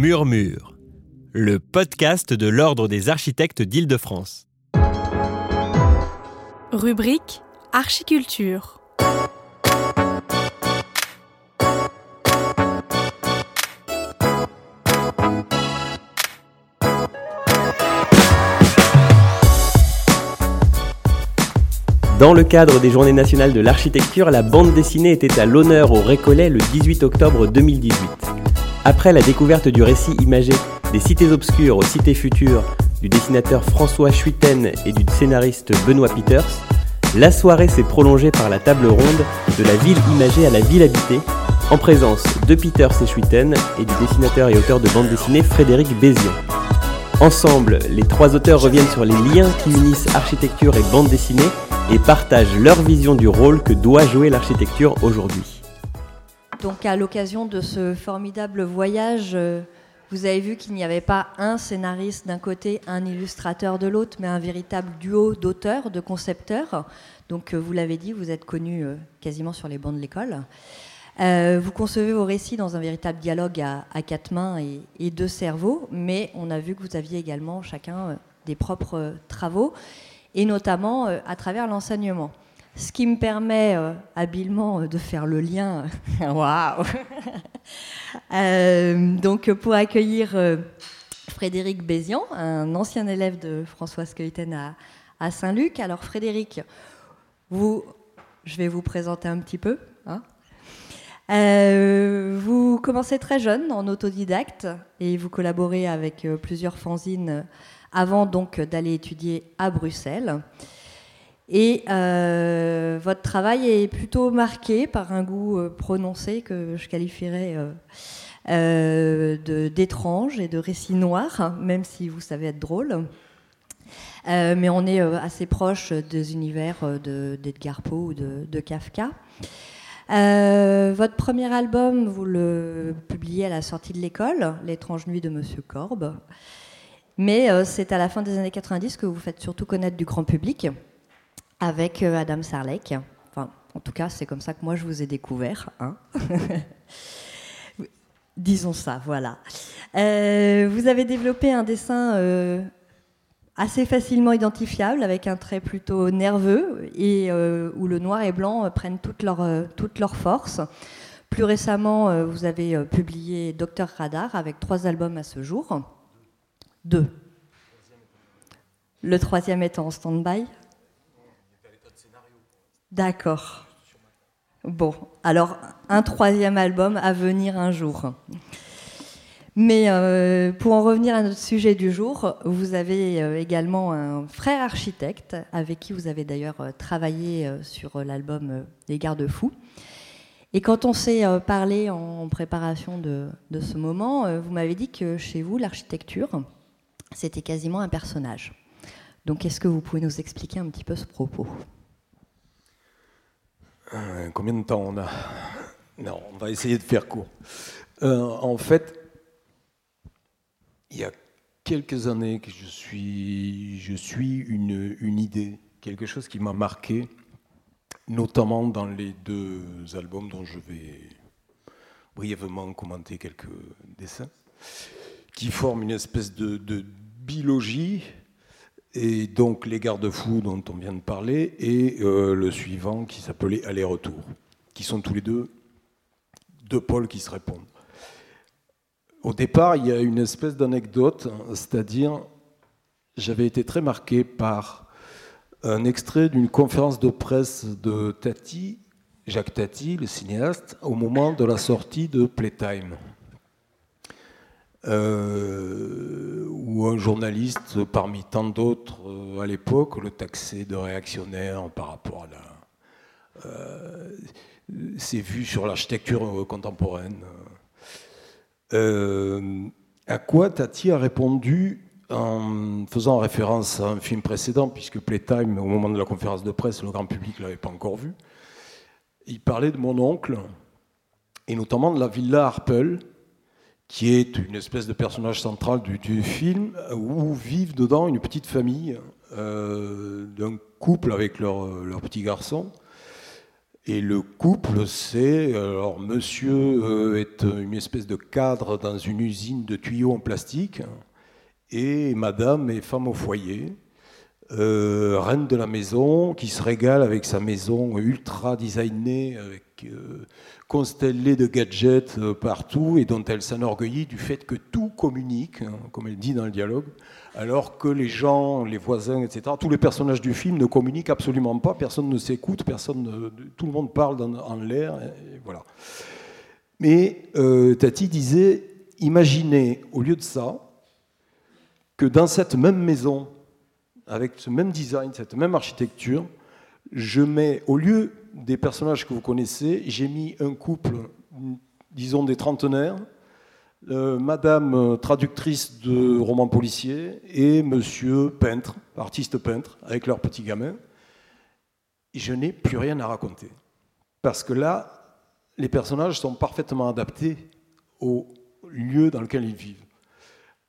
Murmure, le podcast de l'Ordre des architectes d'Île-de-France. Rubrique Archiculture. Dans le cadre des Journées nationales de l'architecture, la bande dessinée était à l'honneur au Récollet le 18 octobre 2018. Après la découverte du récit imagé des cités obscures aux cités futures du dessinateur François Schuiten et du scénariste Benoît Peters, la soirée s'est prolongée par la table ronde de la ville imagée à la ville habitée, en présence de Peters et Schuiten et du dessinateur et auteur de bande dessinée Frédéric Bézion. Ensemble, les trois auteurs reviennent sur les liens qui unissent architecture et bande dessinée et partagent leur vision du rôle que doit jouer l'architecture aujourd'hui. Donc à l'occasion de ce formidable voyage, euh, vous avez vu qu'il n'y avait pas un scénariste d'un côté, un illustrateur de l'autre, mais un véritable duo d'auteurs, de concepteurs. Donc euh, vous l'avez dit, vous êtes connus euh, quasiment sur les bancs de l'école. vous concevez vos récits dans un véritable dialogue à, quatre mains et, deux cerveaux, mais on a vu que vous aviez également chacun des propres travaux et notamment à travers l'enseignement. Ce qui me permet euh, habilement euh, de faire le lien. Waouh Donc, pour accueillir Frédéric Bézian, un ancien élève de François Skeuten à, à Saint-Luc. Alors, Frédéric, vous, je vais vous présenter un petit peu. Hein. vous commencez très jeune en autodidacte et vous collaborez avec plusieurs fanzines avant donc d'aller étudier à Bruxelles. Et euh, votre travail est plutôt marqué par un goût euh, prononcé que je qualifierais euh, d'étrange et de récit noir, même si vous savez être drôle. mais on est assez proche des univers d'Edgar Poe ou de, de Kafka. votre premier album, vous le publiez à la sortie de l'école, L'étrange nuit de Monsieur Corbe. Mais c'est à la fin des années 90 que vous faites surtout connaître du grand public avec euh, Adam Sarlek. Enfin, en tout cas, c'est comme ça que moi je vous ai découvert. Hein. Disons ça, voilà. Euh, vous avez développé un dessin assez facilement identifiable, avec un trait plutôt nerveux, et où le noir et blanc prennent toute leur, toute force. Plus récemment, vous avez publié Docteur Radar avec trois albums à ce jour. Deux. Le troisième est en stand-by D'accord. Bon, alors un troisième album à venir un jour. Mais euh, pour en revenir à notre sujet du jour, vous avez euh, également un frère architecte avec qui vous avez d'ailleurs euh, travaillé sur l'album Les Garde-Fous. Et quand on s'est parlé en préparation de, de ce moment, vous m'avez dit que chez vous, l'architecture, c'était quasiment un personnage. Donc est-ce que vous pouvez nous expliquer un petit peu ce propos? Euh, Combien de temps on a Non, on va essayer de faire court. Euh, en fait, il y a quelques années que je suis, une idée, quelque chose qui m'a marqué, notamment dans les deux albums dont je vais brièvement commenter quelques dessins qui forment une espèce de, biologie, et donc les garde-fous dont on vient de parler, et euh, le suivant qui s'appelait Aller-retour, qui sont tous les deux deux pôles qui se répondent. Au départ, il y a une espèce d'anecdote, c'est-à-dire j'avais été très marqué par un extrait d'une conférence de presse de Tati, Jacques Tati, le cinéaste, au moment de la sortie de Playtime. Euh, où un journaliste, parmi tant d'autres euh, à l'époque, le taxait de réactionnaire par rapport à la, euh, ses vues sur l'architecture contemporaine. à quoi Tati a répondu en faisant référence à un film précédent, puisque Playtime, au moment de la conférence de presse, le grand public ne l'avait pas encore vu. Il parlait de mon oncle, et notamment de la villa Harpel, qui est une espèce de personnage central du, film, où vivent dedans une petite famille euh, d'un couple avec leur, leur, petit garçon. Et le couple, c'est. Alors, monsieur euh, est une espèce de cadre dans une usine de tuyaux en plastique, et madame est femme au foyer. Euh, reine de la maison, qui se régale avec sa maison ultra designée, avec, euh, constellée de gadgets euh, partout, et dont elle s'enorgueillit du fait que tout communique, hein, comme elle dit dans le dialogue, alors que les gens, les voisins, etc., tous les personnages du film ne communiquent absolument pas, personne ne s'écoute, personne, tout le monde parle en l'air, voilà. Mais Tati disait, imaginez au lieu de ça, que dans cette même maison, avec ce même design, cette même architecture, je mets, au lieu des personnages que vous connaissez, j'ai mis un couple, disons des trentenaires, euh, madame euh, traductrice de romans policiers et monsieur peintre, artiste peintre, avec leur petit gamin. je n'ai plus rien à raconter. Parce que là, les personnages sont parfaitement adaptés au lieu dans lequel ils vivent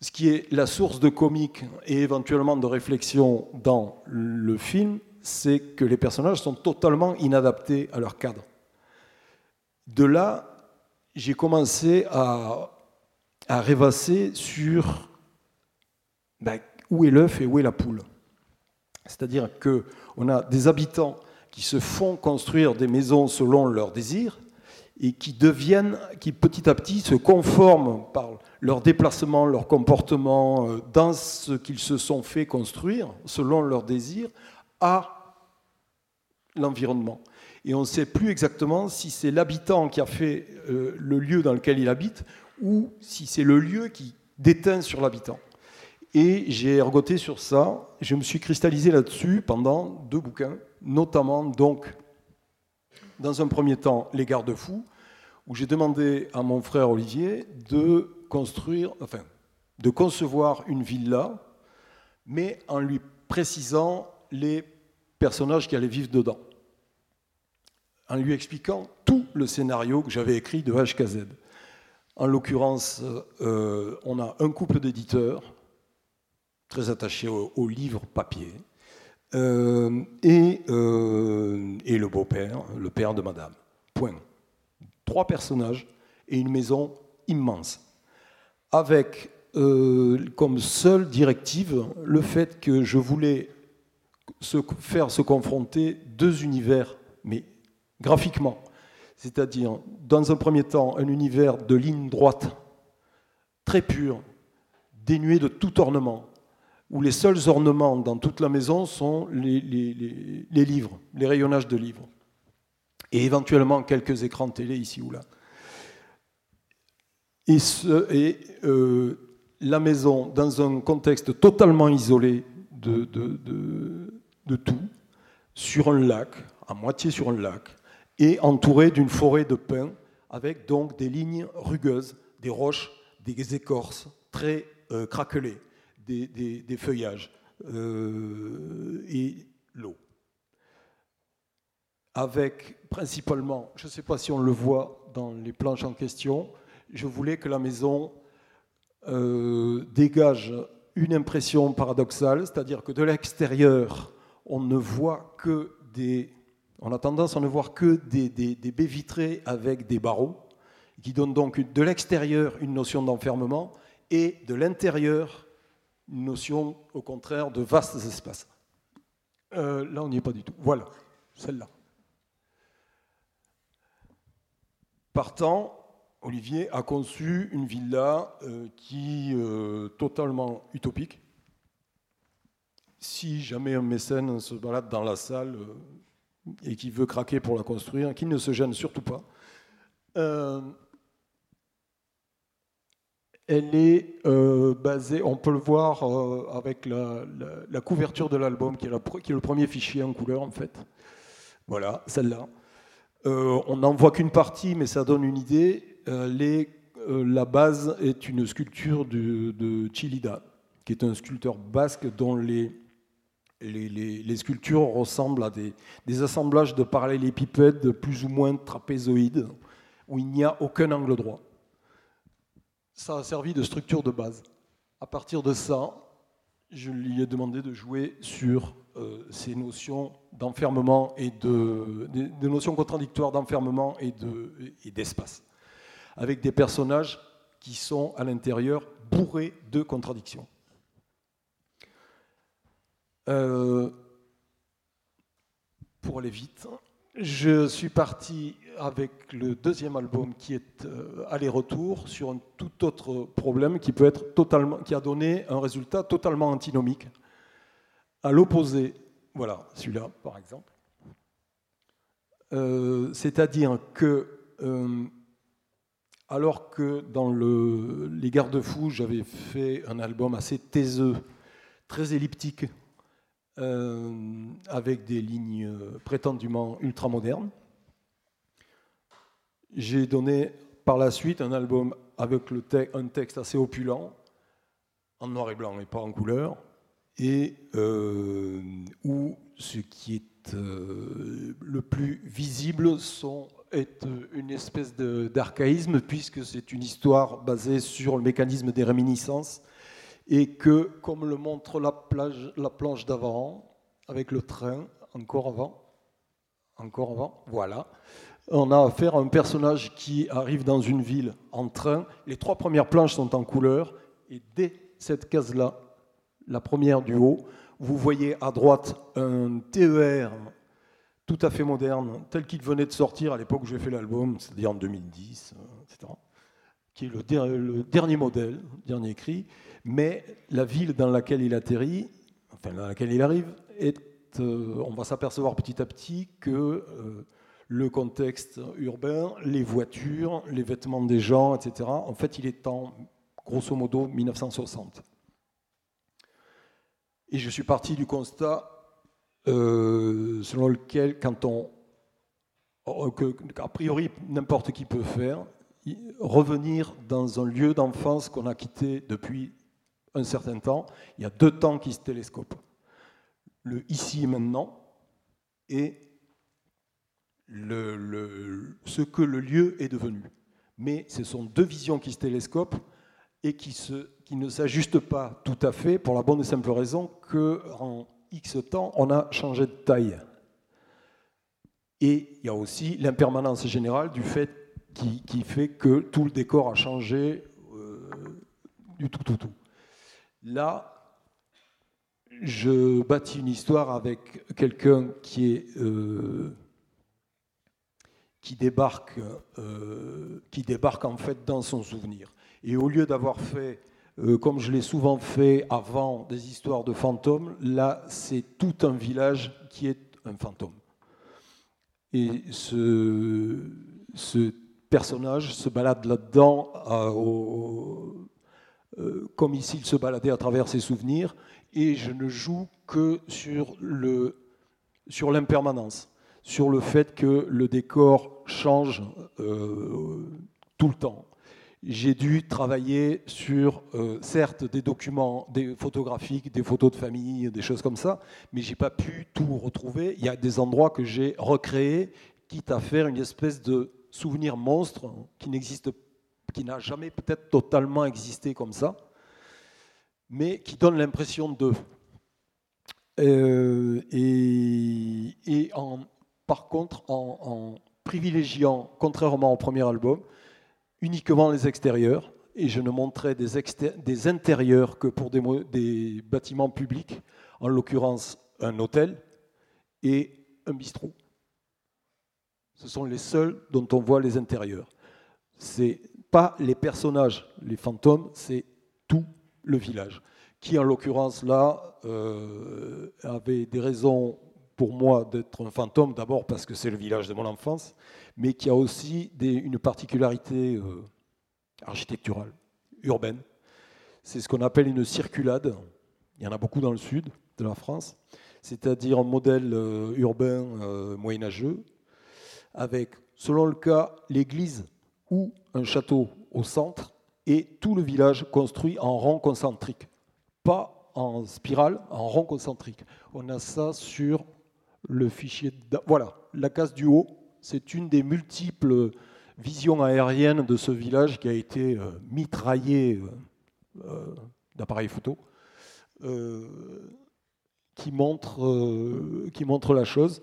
ce qui est la source de comique et éventuellement de réflexion dans le film, c'est que les personnages sont totalement inadaptés à leur cadre. De là, j'ai commencé à, rêvasser sur ben, où est l'œuf et où est la poule. C'est-à-dire qu'on a des habitants qui se font construire des maisons selon leurs désirs et qui deviennent, qui petit à petit se conforment par leur déplacement, leur comportement, euh, dans ce qu'ils se sont fait construire, selon leurs désirs, à l'environnement. Et on ne sait plus exactement si c'est l'habitant qui a fait euh, le lieu dans lequel il habite ou si c'est le lieu qui déteint sur l'habitant. Et j'ai ergoté sur ça, je me suis cristallisé là-dessus pendant deux bouquins, notamment donc, dans un premier temps, Les garde-fous, où j'ai demandé à mon frère Olivier de construire, enfin, de concevoir une villa, mais en lui précisant les personnages qui allaient vivre dedans, en lui expliquant tout le scénario que j'avais écrit de HKZ. En l'occurrence, euh, on a un couple d'éditeurs très attachés au, livre papier, euh, et, euh, le beau-père, le père de madame. Point trois personnages et une maison immense, avec euh, comme seule directive le fait que je voulais se faire se confronter deux univers, mais graphiquement. C'est-à-dire, dans un premier temps, un univers de ligne droite, très pur, dénué de tout ornement, où les seuls ornements dans toute la maison sont les, livres, les rayonnages de livres et éventuellement quelques écrans télé ici ou là. Et, euh, la maison, dans un contexte totalement isolé de, tout, sur un lac, à moitié sur un lac, et entouré d'une forêt de pins, avec donc des lignes rugueuses, des roches, des écorces très euh, craquelées, des, des, feuillages euh, et l'eau. Avec principalement, je ne sais pas si on le voit dans les planches en question, je voulais que la maison euh, dégage une impression paradoxale, c'est-à-dire que de l'extérieur, on a tendance à ne voir que des, baies vitrées avec des barreaux, qui donnent donc de l'extérieur une notion d'enfermement et de l'intérieur une notion, au contraire, de vastes espaces. Euh, là, on n'y est pas du tout. Voilà, celle-là. Partant, Olivier a conçu une villa euh, qui euh, totalement utopique. Si jamais un mécène se balade dans la salle euh, et qui veut craquer pour la construire, qu'il ne se gêne surtout pas. elle est basée, on peut le voir avec la, couverture de l'album, qui, est le premier fichier en couleur en fait. Voilà, celle-là. Euh, on n'en voit qu'une partie, mais ça donne une idée. Euh, euh, la base est une sculpture de, Chilida, qui est un sculpteur basque dont les, les, sculptures ressemblent à des, assemblages de parallélépipèdes plus ou moins trapézoïdes, où il n'y a aucun angle droit. Ça a servi de structure de base. À partir de ça, je lui ai demandé de jouer sur euh, ces notions d'enfermement et de, notions contradictoires d'enfermement et, de, et d'espace, avec des personnages qui sont à l'intérieur bourrés de contradictions. Euh, pour aller vite, je suis parti avec le deuxième album qui est euh, aller-retour sur un tout autre problème qui peut être totalement, qui a donné un résultat totalement antinomique. À l'opposé, voilà, celui-là par exemple. Euh, c'est-à-dire que, alors que dans le, les Garde-Fous, j'avais fait un album assez taiseux, très elliptique, euh, avec des lignes prétendument ultramodernes. J'ai donné par la suite un album avec un texte assez opulent, en noir et blanc et pas en couleur, et euh, où ce qui est euh, le plus visible sont, est une espèce d'archaïsme, puisque c'est une histoire basée sur le mécanisme des réminiscences et que, comme le montre la, planche d'avant, avec le train, encore avant, encore avant, voilà, on a affaire à un personnage qui arrive dans une ville en train. Les trois premières planches sont en couleur, et dès cette case-là, la première du haut, vous voyez à droite un TER tout à fait moderne, tel qu'il venait de sortir à l'époque où j'ai fait l'album, c'est-à-dire en 2010, etc., qui est le, le dernier modèle, dernier cri mais la ville dans laquelle il atterrit, enfin dans laquelle il arrive, euh, on va s'apercevoir petit à petit que euh, le contexte urbain, les voitures, les vêtements des gens, etc., en fait, il est en grosso modo 1960. Et je suis parti du constat euh, selon lequel, quand on. Que, a priori, n'importe qui peut faire, revenir dans un lieu d'enfance qu'on a quitté depuis un certain temps, il y a deux temps qui se télescopent. Le ici et maintenant et le, ce que le lieu est devenu. Mais ce sont deux visions qui se télescopent et qui, se, qui ne s'ajustent pas tout à fait pour la bonne et simple raison qu'en X temps, on a changé de taille. Et il y a aussi l'impermanence générale du fait qui, qui, fait que tout le décor a changé euh, du tout, tout, tout. Là, je bâtis une histoire avec quelqu'un euh, euh, qui débarque en fait dans son souvenir. Et au lieu d'avoir fait, euh, comme je l'ai souvent fait avant, des histoires de fantômes, là, c'est tout un village qui est un fantôme. Et ce, personnage se balade là-dedans comme ici il se baladait à travers ses souvenirs, et je ne joue que sur le sur l'impermanence, sur le fait que le décor change euh, tout le temps. J'ai dû travailler sur, euh, certes, des documents des photographiques, des photos de famille, des choses comme ça, mais j'ai pas pu tout retrouver. Il y a des endroits que j'ai recréés, quitte à faire une espèce de souvenir monstre qui n'existe pas qui n'a jamais peut-être totalement existé comme ça, mais qui donne l'impression de. Euh, et, en, par contre, en, privilégiant, contrairement au premier album, uniquement les extérieurs, et je ne montrais des, des intérieurs que pour des, des bâtiments publics, en l'occurrence un hôtel et un bistrot. Ce sont les seuls dont on voit les intérieurs. C'est pas les personnages, les fantômes, c'est tout le village, qui en l'occurrence là euh, avait des raisons pour moi d'être un fantôme, d'abord parce que c'est le village de mon enfance, mais qui a aussi une particularité euh, architecturale, urbaine. C'est ce qu'on appelle une circulade, il y en a beaucoup dans le sud de la France, c'est-à-dire un modèle euh, urbain moyenâgeux, avec, selon le cas, l'église ou un château au centre et tout le village construit en rond concentrique. Pas en spirale, en rond concentrique. On a ça sur le fichier. Voilà, la case du haut, c'est une des multiples visions aériennes de ce village qui a été euh, mitraillé euh, euh, d'appareils photo. qui montre, euh, qui montre la chose,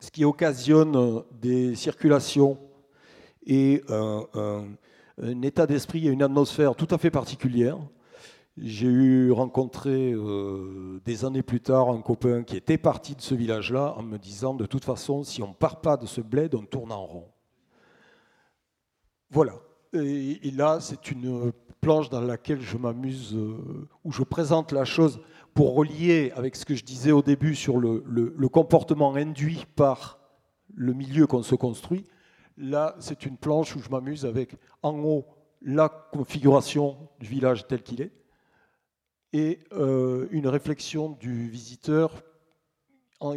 ce qui occasionne des circulations et un, état d'esprit et une atmosphère tout à fait particulière. J'ai eu rencontré euh, des années plus tard un copain qui était parti de ce village-là en me disant de toute façon, si on ne part pas de ce bled, on tourne en rond. Voilà. Et, là, c'est une planche dans laquelle je m'amuse, euh, où je présente la chose pour relier avec ce que je disais au début sur le, comportement induit par le milieu qu'on se construit. Là, c'est une planche où je m'amuse avec en haut la configuration du village tel qu'il est et euh, une réflexion du visiteur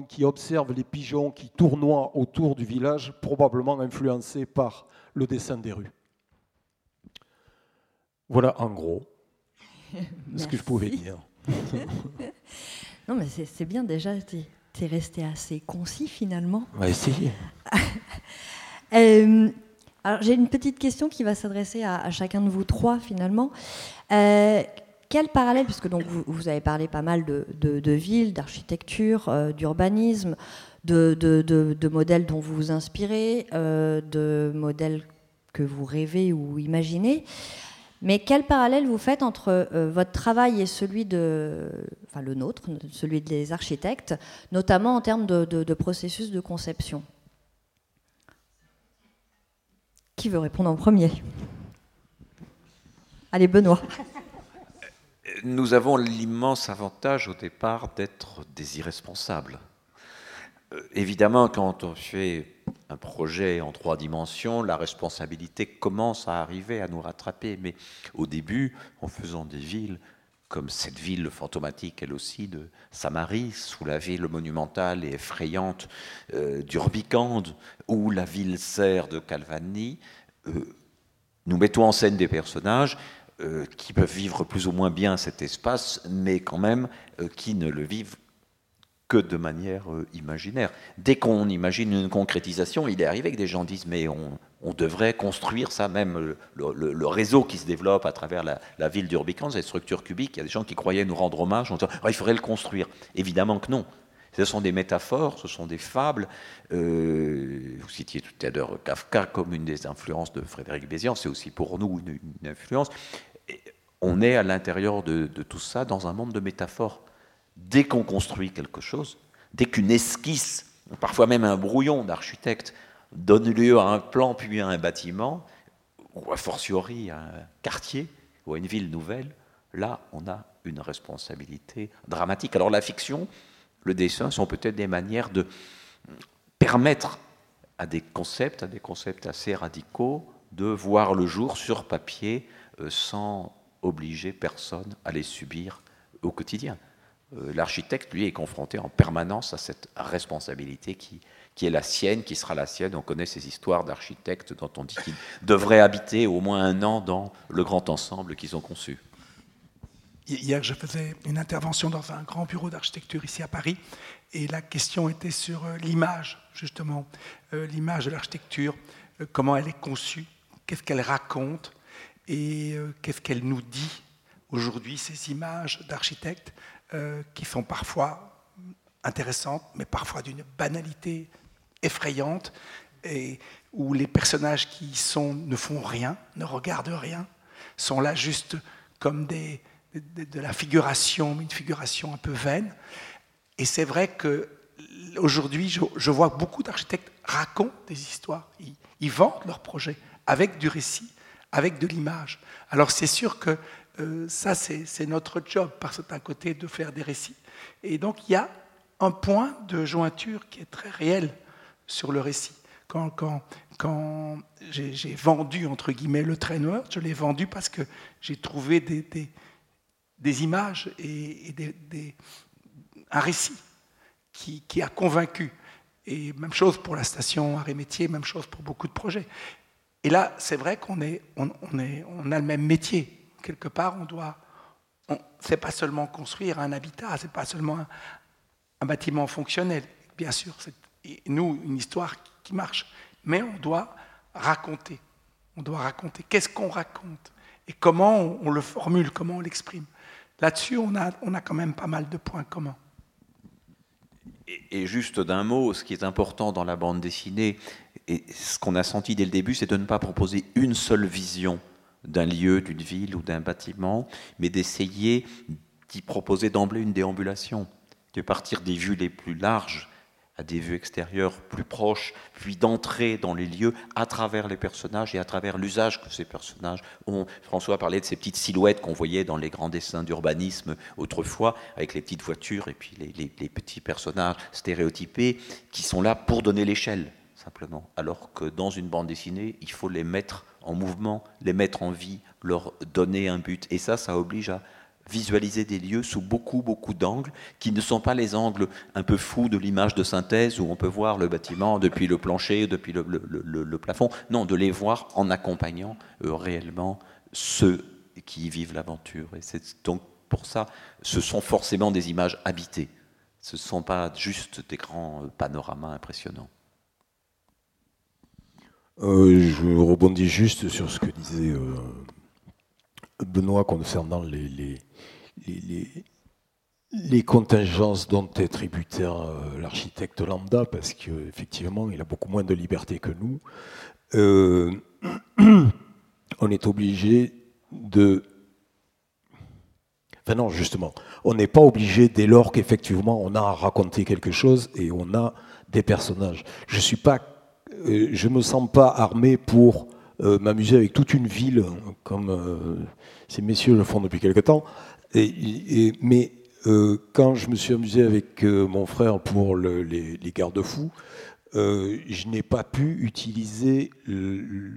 qui observe les pigeons qui tournoient autour du village, probablement influencés par le dessin des rues. Voilà en gros ce que je pouvais dire. non, mais c'est bien déjà, tu es, resté assez concis finalement. On va essayer. Euh, alors j'ai une petite question qui va s'adresser à, chacun de vous trois finalement. Euh, quel parallèle, puisque donc vous, avez parlé pas mal de, villes, d'architecture, euh, d'urbanisme, de, modèles dont vous vous inspirez, de modèles que vous rêvez ou imaginez. Mais quel parallèle vous faites entre votre travail et celui de, enfin le nôtre, celui des architectes, notamment en termes de, processus de conception? Qui veut répondre en premier? Allez, Benoît. Nous avons l'immense avantage au départ d'être des irresponsables. Euh, évidemment, quand on fait un projet en trois dimensions, la responsabilité commence à arriver, à nous rattraper. Mais au début, en faisant des villes comme cette ville fantomatique, elle aussi, de Samaris, ou la ville monumentale et effrayante euh, d'Urbicande, ou la ville serre de Calvani, euh, nous mettons en scène des personnages euh, qui peuvent vivre plus ou moins bien cet espace, mais quand même qui ne le vivent que de manière euh, imaginaire. Dès qu'on imagine une concrétisation, il est arrivé que des gens disent mais on, devrait construire ça, même le, réseau qui se développe à travers la, ville d'Urbican, cette structure cubique, il y a des gens qui croyaient nous rendre hommage en disant ah, il faudrait le construire. Évidemment que non. Ce sont des métaphores, ce sont des fables. Euh, vous citiez tout à l'heure Kafka comme une des influences de Frédéric Bézian, c'est aussi pour nous une, influence. on est à l'intérieur de tout ça dans un monde de métaphores dès qu'on construit quelque chose, dès qu'une esquisse, parfois même un brouillon d'architecte, donne lieu à un plan puis à un bâtiment, ou a fortiori à un quartier ou à une ville nouvelle, là, on a une responsabilité dramatique. Alors la fiction, le dessin sont peut-être des manières de permettre à des concepts, à des concepts assez radicaux, de voir le jour sur papier euh, sans obliger personne à les subir au quotidien. Euh, l'architecte, lui, est confronté en permanence à cette responsabilité qui, qui est la sienne, qui sera la sienne. On connaît ces histoires d'architectes dont on dit qu'ils devraient habiter au moins un an dans le grand ensemble qu'ils ont conçu. Hier, je faisais une intervention dans un grand bureau d'architecture ici à Paris, et la question était sur euh, l'image, justement, euh, l'image de l'architecture, comment elle est conçue, qu'est-ce qu'elle raconte, et qu'est-ce qu'elle nous dit aujourd'hui, ces images d'architectes. Euh, qui sont parfois intéressantes, mais parfois d'une banalité effrayante, et où les personnages qui sont ne font rien, ne regardent rien, sont là juste comme de, la figuration, une figuration un peu vaine. Et c'est vrai que aujourd'hui, je, vois beaucoup d'architectes racontent des histoires, ils, ils vendent leurs projets avec du récit, avec de l'image. Alors c'est sûr que euh, ça, c'est notre job, parce d'un côté, de faire des récits. Et donc, il y a un point de jointure qui est très réel sur le récit. Quand, j'ai vendu, entre guillemets, le traîneur, je l'ai vendu parce que j'ai trouvé des, images et, un récit qui, a convaincu. Et même chose pour la station Arrêt-Métier, même chose pour beaucoup de projets. Et là, c'est vrai qu'on a le même métier quelque part, on doit. C'est pas seulement construire un habitat, c'est pas seulement un, bâtiment fonctionnel. Bien sûr, c'est nous une histoire qui marche, mais on doit raconter. On doit raconter. Qu'est-ce qu'on raconte? Et comment on, le formule, comment on l'exprime? Là-dessus, on a, on a quand même pas mal de points communs. Et, juste d'un mot, ce qui est important dans la bande dessinée, et ce qu'on a senti dès le début, c'est de ne pas proposer une seule vision d'un lieu, d'une ville ou d'un bâtiment, mais d'essayer d'y proposer d'emblée une déambulation, de partir des vues les plus larges à des vues extérieures plus proches, puis d'entrer dans les lieux à travers les personnages et à travers l'usage que ces personnages ont. François parlait de ces petites silhouettes qu'on voyait dans les grands dessins d'urbanisme autrefois, avec les petites voitures et puis les, petits personnages stéréotypés qui sont là pour donner l'échelle, simplement. Alors que dans une bande dessinée, il faut les mettre en mouvement, les mettre en vie, leur donner un but. Et ça, ça oblige à visualiser des lieux sous beaucoup, beaucoup d'angles, qui ne sont pas les angles un peu fous de l'image de synthèse où on peut voir le bâtiment depuis le plancher, depuis le, plafond. Non, de les voir en accompagnant euh, réellement ceux qui y vivent l'aventure. Et c'est donc pour ça, ce sont forcément des images habitées. Ce ne sont pas juste des grands euh, panoramas impressionnants. Euh, je rebondis juste sur ce que disait Benoît concernant les, les, contingences dont est tributaire euh, l'architecte lambda, parce qu'effectivement, il a beaucoup moins de liberté que nous, euh, on est obligé de... Enfin non, justement, on n'est pas obligé dès lors qu'effectivement on a à raconter quelque chose et on a des personnages. Je suis pas, euh, je me sens pas armé pour m'amuser avec toute une ville comme ces messieurs le font depuis quelque temps. Mais euh, quand je me suis amusé avec euh, mon frère pour les, garde-fous, euh, je n'ai pas pu utiliser une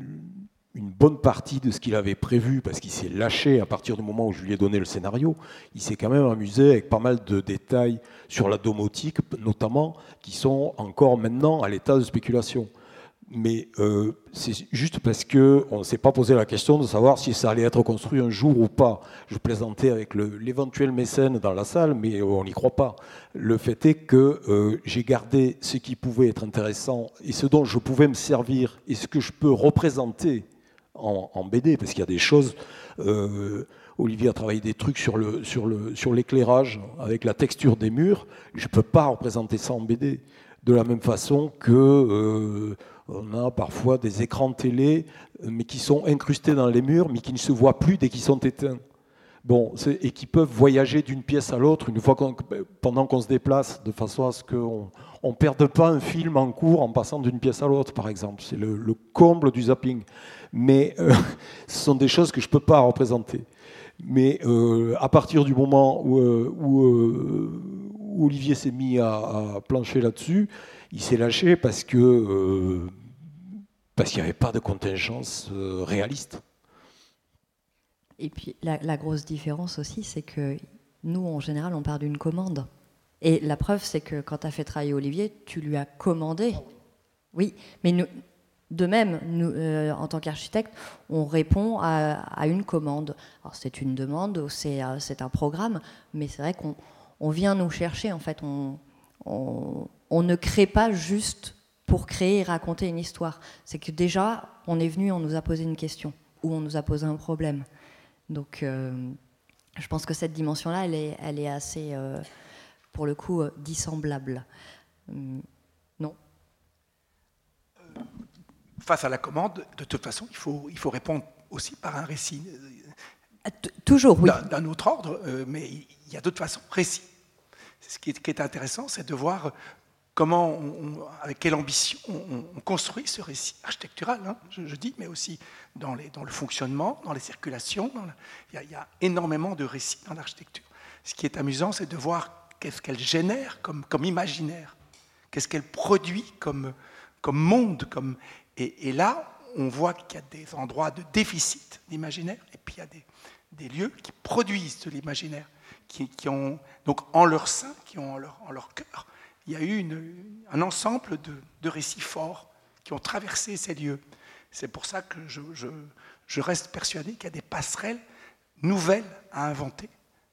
bonne partie de ce qu'il avait prévu parce qu'il s'est lâché à partir du moment où je lui ai donné le scénario. Il s'est quand même amusé avec pas mal de détails sur la domotique, notamment, qui sont encore maintenant à l'état de spéculation mais euh, c'est juste parce qu'on ne s'est pas posé la question de savoir si ça allait être construit un jour ou pas. Je plaisantais avec l'éventuel mécène dans la salle, mais on n'y croit pas. Le fait est que euh, j'ai gardé ce qui pouvait être intéressant et ce dont je pouvais me servir et ce que je peux représenter en, BD, parce qu'il y a des choses. Euh, Olivier a travaillé des trucs sur l'éclairage sur le, sur avec la texture des murs. Je ne peux pas représenter ça en BD. De la même façon que on a parfois des écrans télé, euh, mais qui sont incrustés dans les murs, mais qui ne se voient plus dès qu'ils sont éteints. Bon, et qui peuvent voyager d'une pièce à l'autre une fois pendant qu'on se déplace, de façon à ce qu'on ne perde pas un film en cours en passant d'une pièce à l'autre, par exemple. C'est le, comble du zapping. Mais euh, ce sont des choses que je ne peux pas représenter. Mais euh, à partir du moment où, Olivier s'est mis à plancher là-dessus, il s'est lâché parce que euh, parce qu'il n'y avait pas de contingence euh, réaliste. Et puis la, grosse différence aussi, c'est que nous, en général, on part d'une commande. Et la preuve, c'est que quand tu as fait travailler Olivier, tu lui as commandé. Oui, mais nous, de même, nous, euh, en tant qu'architecte, on répond à, une commande. Alors c'est une demande, c'est un programme, mais c'est vrai qu'on vient nous chercher. En fait, on, on, ne crée pas juste pour créer et raconter une histoire. C'est que déjà, on est venu, on nous a posé une question ou on nous a posé un problème. Donc, euh, je pense que cette dimension-là, elle est, elle est assez, euh, pour le coup, euh, dissemblable. Hum, non? Face à la commande, de toute façon, il faut, il faut répondre aussi par un récit. Toujours, oui. D'un autre ordre, mais il y a d'autres façons. Récit ce qui est, intéressant, c'est de voir comment, avec quelle ambition on, construit ce récit architectural, hein, je, dis, mais aussi dans, le fonctionnement, dans les circulations. il, y a, énormément de récits dans l'architecture. Ce qui est amusant, c'est de voir qu'est-ce qu'elle génère comme, imaginaire, qu'est-ce qu'elle produit comme, monde. Et, là, on voit qu'il y a des endroits de déficit d'imaginaire, et puis il y a des, des lieux qui produisent de l'imaginaire qui, ont, donc en leur sein, qui ont en leur, en leur cœur, il y a eu un ensemble de, récits forts qui ont traversé ces lieux. C'est pour ça que je, reste persuadé qu'il y a des passerelles nouvelles à inventer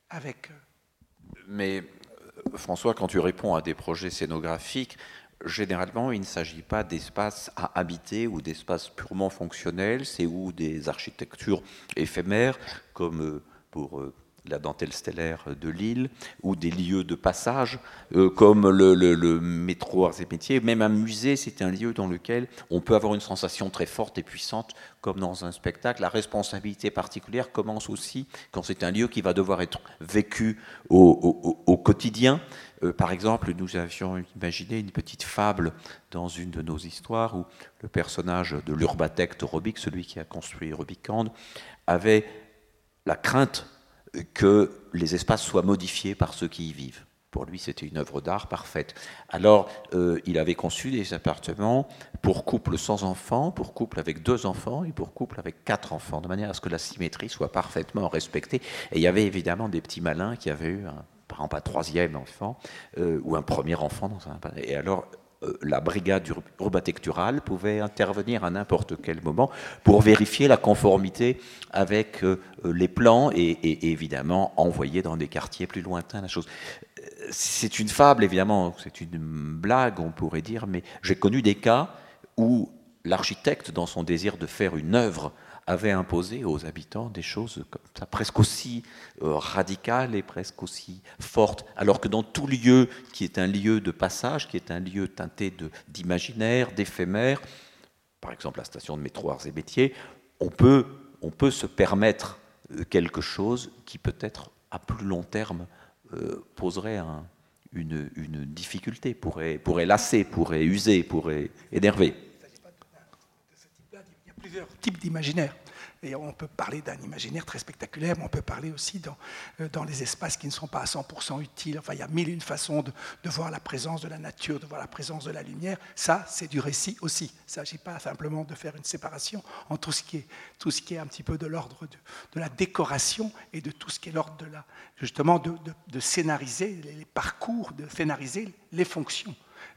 avec. Euh, Mais euh, François, quand tu réponds à des projets scénographiques, généralement, il ne s'agit pas d'espaces à habiter ou d'espaces purement fonctionnels, c'est ou des architectures éphémères, comme euh, pour la dentelle stellaire de Lille, ou des lieux de passage, euh, comme le, métro Arts et Métiers. Même un musée, c'est un lieu dans lequel on peut avoir une sensation très forte et puissante, comme dans un spectacle. La responsabilité particulière commence aussi quand c'est un lieu qui va devoir être vécu au, quotidien. Euh, par exemple, nous avions imaginé une petite fable dans une de nos histoires où le personnage de l'urbatecte Robic, celui qui a construit Rubicande, avait la crainte que les espaces soient modifiés par ceux qui y vivent. Pour lui, c'était une œuvre d'art parfaite. Alors, euh, il avait conçu des appartements pour couples sans enfants, pour couples avec deux enfants et pour couples avec quatre enfants, de manière à ce que la symétrie soit parfaitement respectée. Et il y avait évidemment des petits malins qui avaient eu, un, par exemple, un troisième enfant euh, ou un premier enfant dans un. Et alors, la brigade urbatecturale pouvait intervenir à n'importe quel moment pour vérifier la conformité avec euh, euh, les plans et, évidemment envoyer dans des quartiers plus lointains la chose. C'est une fable, évidemment, c'est une blague, on pourrait dire, mais j'ai connu des cas où l'architecte, dans son désir de faire une œuvre avait imposé aux habitants des choses comme ça, presque aussi euh, radicales et presque aussi fortes. Alors que dans tout lieu qui est un lieu de passage, qui est un lieu teinté d'imaginaire, d'éphémère, par exemple la station de métro Arts et Métiers, on peut, on peut se permettre euh, quelque chose qui peut-être à plus long terme euh, poserait une, une, difficulté, pourrait, pourrait lasser, pourrait user, pourrait énerver plusieurs types d'imaginaire. Et on peut parler d'un imaginaire très spectaculaire, mais on peut parler aussi dans, euh, dans les espaces qui ne sont pas à 100% utiles. Enfin, il y a mille et une façons de, de, voir la présence de la nature, de voir la présence de la lumière. Ça, c'est du récit aussi. Il ne s'agit pas simplement de faire une séparation entre tout ce qui est, tout ce qui est un petit peu de l'ordre de, de, la décoration et de tout ce qui est l'ordre de la, justement de, de, scénariser les parcours, de scénariser les fonctions.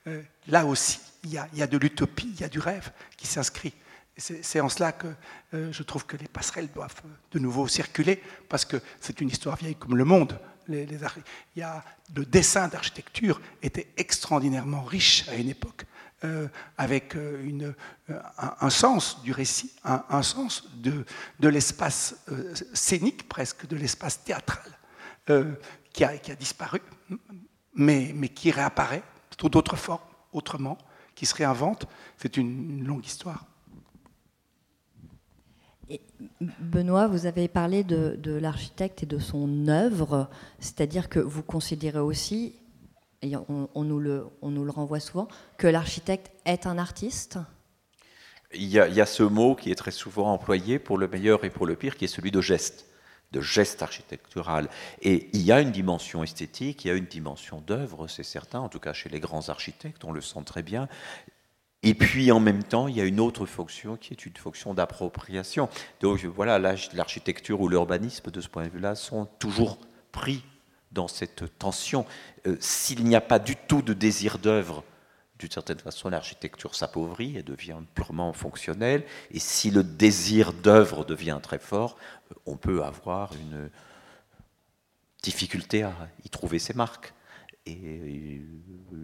Euh, là aussi, il y, a, il y a de l'utopie, il y a du rêve qui s'inscrit. C'est en cela que euh, je trouve que les passerelles doivent euh, de nouveau circuler, parce que c'est une histoire vieille comme le monde. Il y a, le dessin d'architecture était extraordinairement riche à une époque, euh, avec un, sens du récit, un, sens de, l'espace scénique presque, de l'espace théâtral, qui a, disparu, mais qui réapparaît sous d'autres formes, autrement, qui se réinvente. C'est une longue histoire. Benoît, vous avez parlé de, l'architecte et de son œuvre, c'est-à-dire que vous considérez aussi, et on, nous le, renvoie souvent, que l'architecte est un artiste? Il y, a, il y, a, ce mot qui est très souvent employé pour le meilleur et pour le pire, qui est celui de geste, de geste architectural. Et il y a une dimension esthétique, il y a une dimension d'œuvre, c'est certain, en tout cas chez les grands architectes, on le sent très bien. Et puis en même temps, il y a une autre fonction qui est une fonction d'appropriation. Donc voilà, l'architecture ou l'urbanisme, de ce point de vue-là, sont toujours pris dans cette tension. Euh, s'il n'y a pas du tout de désir d'œuvre, d'une certaine façon, l'architecture s'appauvrit et devient purement fonctionnelle. Et si le désir d'œuvre devient très fort, euh, on peut avoir une difficulté à y trouver ses marques et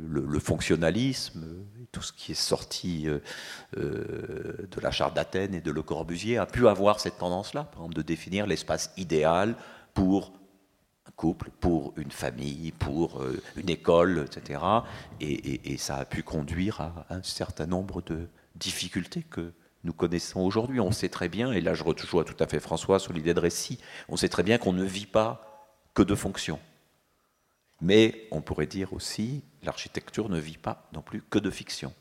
le, fonctionnalisme, tout ce qui est sorti euh, euh, de la charte d'Athènes et de Le Corbusier a pu avoir cette tendance-là, par exemple, de définir l'espace idéal pour un couple, pour une famille, pour euh, une école, etc. Et, ça a pu conduire à un certain nombre de difficultés que nous connaissons aujourd'hui. On sait très bien, et là je rejoins tout à fait François sur l'idée de récit, on sait très bien qu'on ne vit pas que de fonctions mais on pourrait dire aussi, l'architecture ne vit pas non plus que de fiction.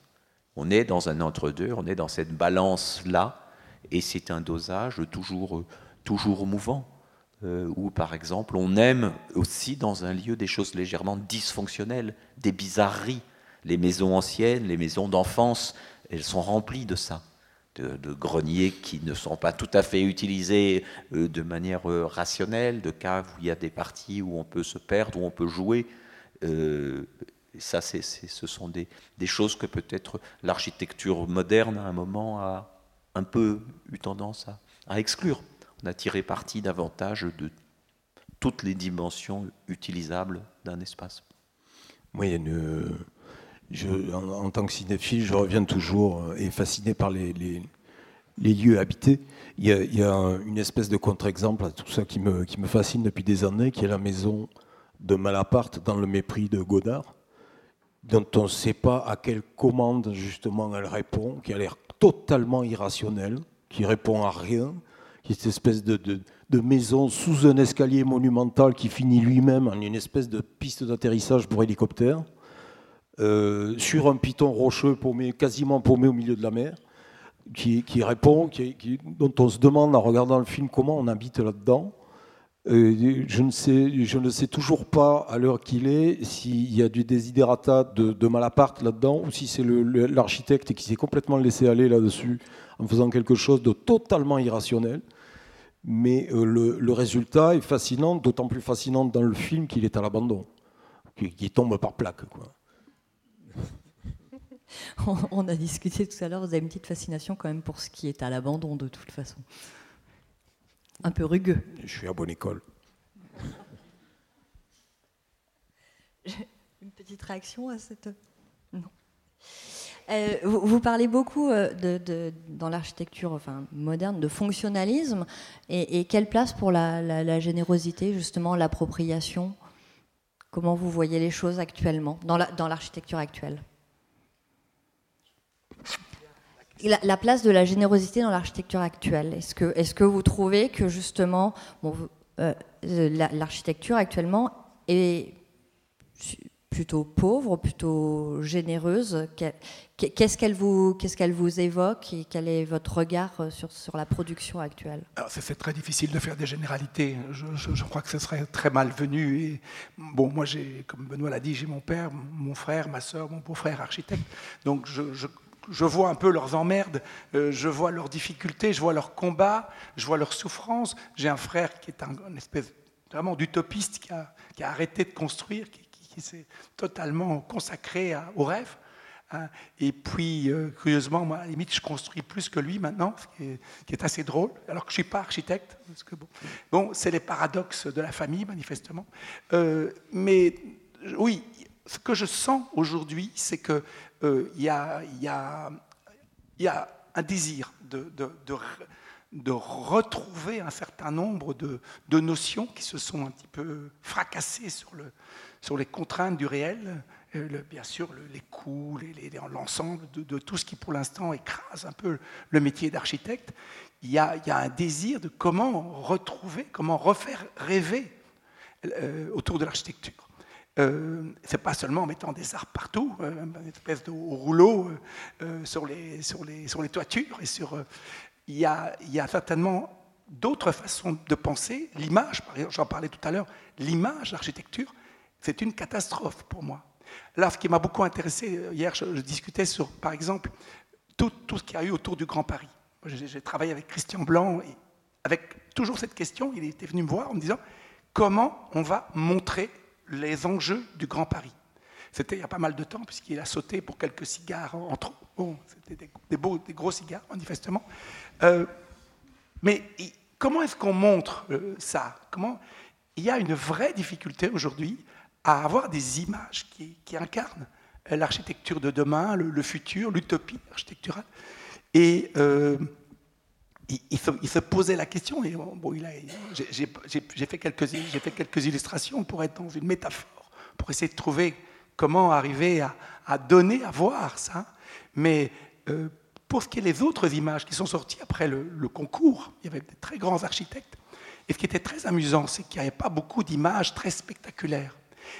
On est dans un entre-deux, on est dans cette balance-là, et c'est un dosage toujours, toujours mouvant. Euh, où, par exemple, on aime aussi dans un lieu des choses légèrement dysfonctionnelles, des bizarreries. Les maisons anciennes, les maisons d'enfance, elles sont remplies de ça de, greniers qui ne sont pas tout à fait utilisés euh, de manière euh, rationnelle, de caves où il y a des parties où on peut se perdre, où on peut jouer. Euh, ça, c'est, ce sont des, choses que peut-être l'architecture moderne, à un moment, a un peu eu tendance à, exclure. On a tiré parti davantage de toutes les dimensions utilisables d'un espace. Oui, une, en, tant que cinéphile, je reviens toujours euh, et fasciné par les, lieux habités. Il y a, une espèce de contre-exemple à tout ça qui me, fascine depuis des années, qui est la maison de Malaparte dans le mépris de Godard, dont on ne sait pas à quelle commande justement elle répond, qui a l'air totalement irrationnelle, qui répond à rien, qui est cette espèce de, maison sous un escalier monumental qui finit lui-même en une espèce de piste d'atterrissage pour hélicoptère, euh, sur un piton rocheux paumé, quasiment paumé au milieu de la mer qui, répond, dont on se demande en regardant le film comment on habite là-dedans. Euh, je, ne sais, toujours pas à l'heure qu'il est s'il y a du desiderata de, Malaparte là-dedans ou si c'est l'architecte qui s'est complètement laissé aller là-dessus en faisant quelque chose de totalement irrationnel. Mais euh, le, résultat est fascinant, d'autant plus fascinant dans le film qu'il est à l'abandon, qui, tombe par plaque. Quoi. on a discuté tout à l'heure, vous avez une petite fascination quand même pour ce qui est à l'abandon de toute façon. Un peu rugueux. Je suis à bonne école. Une petite réaction à cette... Non. Euh, vous, parlez beaucoup euh, de, dans l'architecture enfin, moderne de fonctionnalisme et, quelle place pour la, générosité, justement, l'appropriation? Comment vous voyez les choses actuellement, dans l'architecture actuelle? La, place de la générosité dans l'architecture actuelle. Est-ce que, vous trouvez que justement euh, l'architecture actuellement est plutôt pauvre, plutôt généreuse? Qu'est-ce qu'elle vous, évoque et quel est votre regard euh, sur, la production actuelle? C'est très difficile de faire des généralités. Je, crois que ce serait très malvenu. Bon, moi, comme Benoît l'a dit, j'ai mon père, mon frère, ma soeur, mon beau-frère architecte. Donc je vois un peu leurs emmerdes, euh, je vois leurs difficultés, je vois leurs combats, je vois leurs souffrances. J'ai un frère qui est un, une espèce vraiment d'utopiste qui a, arrêté de construire, qui, s'est totalement consacré au rêve. Hein. Et puis, euh, curieusement, moi, à la limite, je construis plus que lui maintenant, ce qui est, assez drôle, alors que je ne suis pas architecte. Bon, c'est les paradoxes de la famille, manifestement. Euh, mais oui, ce que je sens aujourd'hui, c'est que euh, y, a, un désir de, retrouver un certain nombre de, notions qui se sont un petit peu fracassées sur, le, sur les contraintes du réel, euh, bien sûr les coûts, l'ensemble de, tout ce qui pour l'instant écrase un peu le métier d'architecte. Il y, a, y a un désir de comment retrouver, comment refaire rêver euh, autour de l'architecture. Euh, c'est pas seulement en mettant des arbres partout, euh, une espèce de rouleau euh, sur, les, sur, les, sur les toitures. Sur, il, y a, y a certainement d'autres façons de penser. L'image, j'en parlais tout à l'heure, l'image, l'architecture, c'est une catastrophe pour moi. Là, ce qui m'a beaucoup intéressé, hier, je, discutais sur, par exemple, tout, tout ce qu'il y a eu autour du Grand Paris. J'ai travaillé avec Christian Blanc, avec toujours cette question, il était venu me voir en me disant comment on va montrer les enjeux du Grand Paris. C'était il y a pas mal de temps, puisqu'il a sauté pour quelques cigares en trop. Bon, c'était des, gros cigares, manifestement. Euh, mais comment est-ce qu'on montre euh, ça? Comment... Il y a une vraie difficulté aujourd'hui à avoir des images qui, incarnent l'architecture de demain, le, futur, l'utopie architecturale? Et euh, il, se, posait la question, et bon, j'ai fait, fait quelques illustrations pour être dans une métaphore, pour essayer de trouver comment arriver à, donner, à voir ça. Mais euh, pour ce qui est des autres images qui sont sorties après le, concours, il y avait des très grands architectes. Et ce qui était très amusant, c'est qu'il n'y avait pas beaucoup d'images très spectaculaires.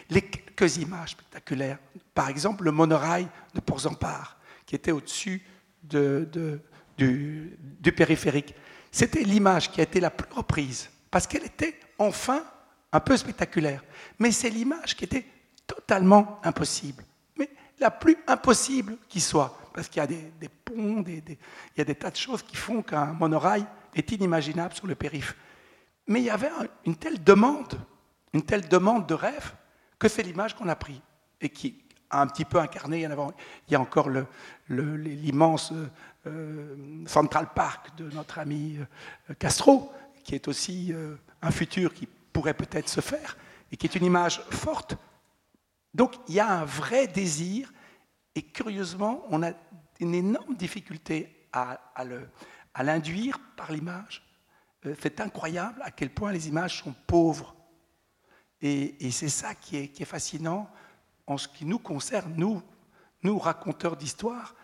Les quelques images spectaculaires, par exemple le monorail de Port-Zampar, qui était au-dessus de, de du, périphérique. C'était l'image qui a été la plus reprise, parce qu'elle était enfin un peu spectaculaire. Mais c'est l'image qui était totalement impossible. Mais la plus impossible qui soit, parce qu'il y a des, ponts, il y a des tas de choses qui font qu'un monorail est inimaginable sur le périph'. Mais il y avait une telle demande, une telle demande de rêve, que c'est l'image qu'on a prise et qui a un petit peu incarné. Il y a encore l'immense euh, Central Park de notre ami euh, Castro, qui est aussi euh, un futur qui pourrait peut-être se faire, et qui est une image forte. Donc il y a un vrai désir, et curieusement, on a une énorme difficulté à, l'induire par l'image. Euh, c'est incroyable à quel point les images sont pauvres. Et, c'est ça qui est, qui est, fascinant en ce qui nous concerne, nous, nous raconteurs d'histoire.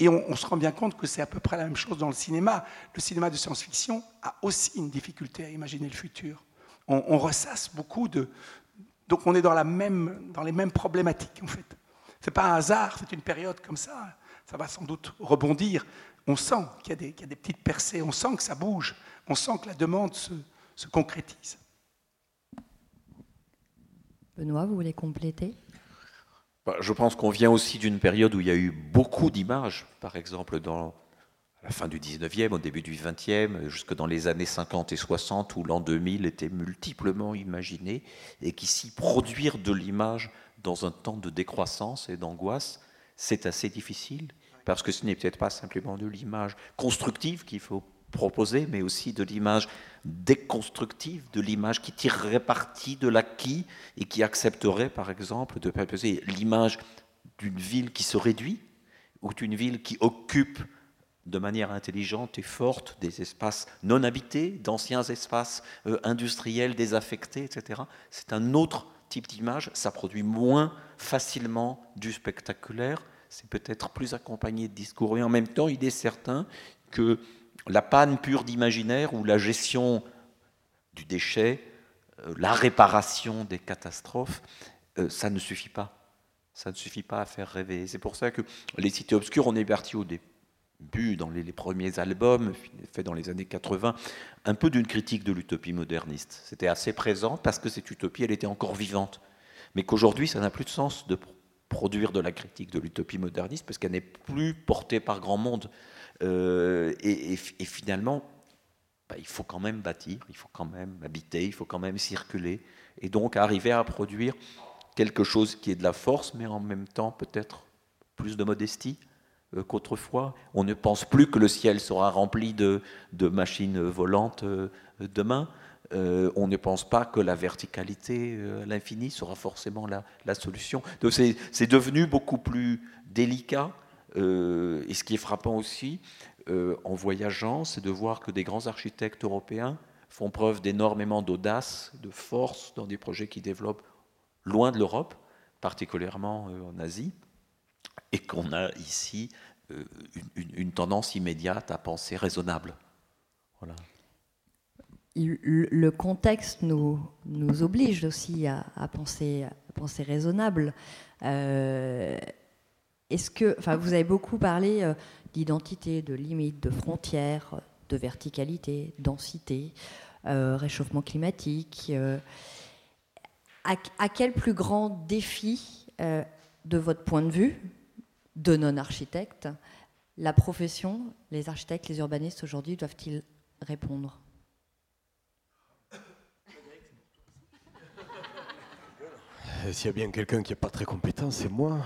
Et on, se rend bien compte que c'est à peu près la même chose dans le cinéma. Le cinéma de science-fiction a aussi une difficulté à imaginer le futur. On, ressasse beaucoup de... Donc on est dans, la même, dans les mêmes problématiques, en fait. Ce n'est pas un hasard, c'est une période comme ça. Ça va sans doute rebondir. On sent qu'il y, a des petites percées, on sent que ça bouge, on sent que la demande se, se concrétise. Benoît, vous voulez compléter? Je pense qu'on vient aussi d'une période où il y a eu beaucoup d'images, par exemple dans la fin du 19e, au début du 20e, jusque dans les années 50 et 60, où l'an 2000 était multiplement imaginé, et qu'ici, produire de l'image dans un temps de décroissance et d'angoisse, c'est assez difficile, parce que ce n'est peut-être pas simplement de l'image constructive qu'il faut proposer, mais aussi de l'image déconstructive, de l'image qui tirerait parti de l'acquis et qui accepterait, par exemple, de proposer l'image d'une ville qui se réduit ou d'une ville qui occupe de manière intelligente et forte des espaces non habités, d'anciens espaces euh, industriels désaffectés, etc. C'est un autre type d'image, ça produit moins facilement du spectaculaire, c'est peut-être plus accompagné de discours, et en même temps, il est certain que la panne pure d'imaginaire ou la gestion du déchet, euh, la réparation des catastrophes, euh, ça ne suffit pas. Ça ne suffit pas à faire rêver. C'est pour ça que les cités obscures, on est parti au début, dans les, premiers albums, faits dans les années 80, un peu d'une critique de l'utopie moderniste. C'était assez présent parce que cette utopie, elle était encore vivante. Mais qu'aujourd'hui, ça n'a plus de sens de produire de la critique de l'utopie moderniste parce qu'elle n'est plus portée par grand monde. Euh, et, finalement, bah, il faut quand même bâtir, il faut quand même habiter, il faut quand même circuler, et donc arriver à produire quelque chose qui est de la force, mais en même temps peut-être plus de modestie euh, qu'autrefois. On ne pense plus que le ciel sera rempli de, machines volantes euh, demain. on ne pense pas que la verticalité à l'infini sera forcément la, la solution. Donc c'est devenu beaucoup plus délicat euh, et ce qui est frappant aussi, euh, en voyageant, c'est de voir que des grands architectes européens font preuve d'énormément d'audace, de force dans des projets qui développent loin de l'Europe, particulièrement euh, en Asie, et qu'on a ici une, tendance immédiate à penser raisonnable. Voilà. Le contexte nous, oblige aussi à penser raisonnable. Est-ce que, vous avez beaucoup parlé euh, d'identité, de limites, de frontières, de verticalité, densité, euh, réchauffement climatique. Euh, à, quel plus grand défi, de votre point de vue, de non-architecte, la profession, les architectes, les urbanistes aujourd'hui doivent-ils répondre? S'il y a bien quelqu'un qui n'est pas très compétent, c'est moi.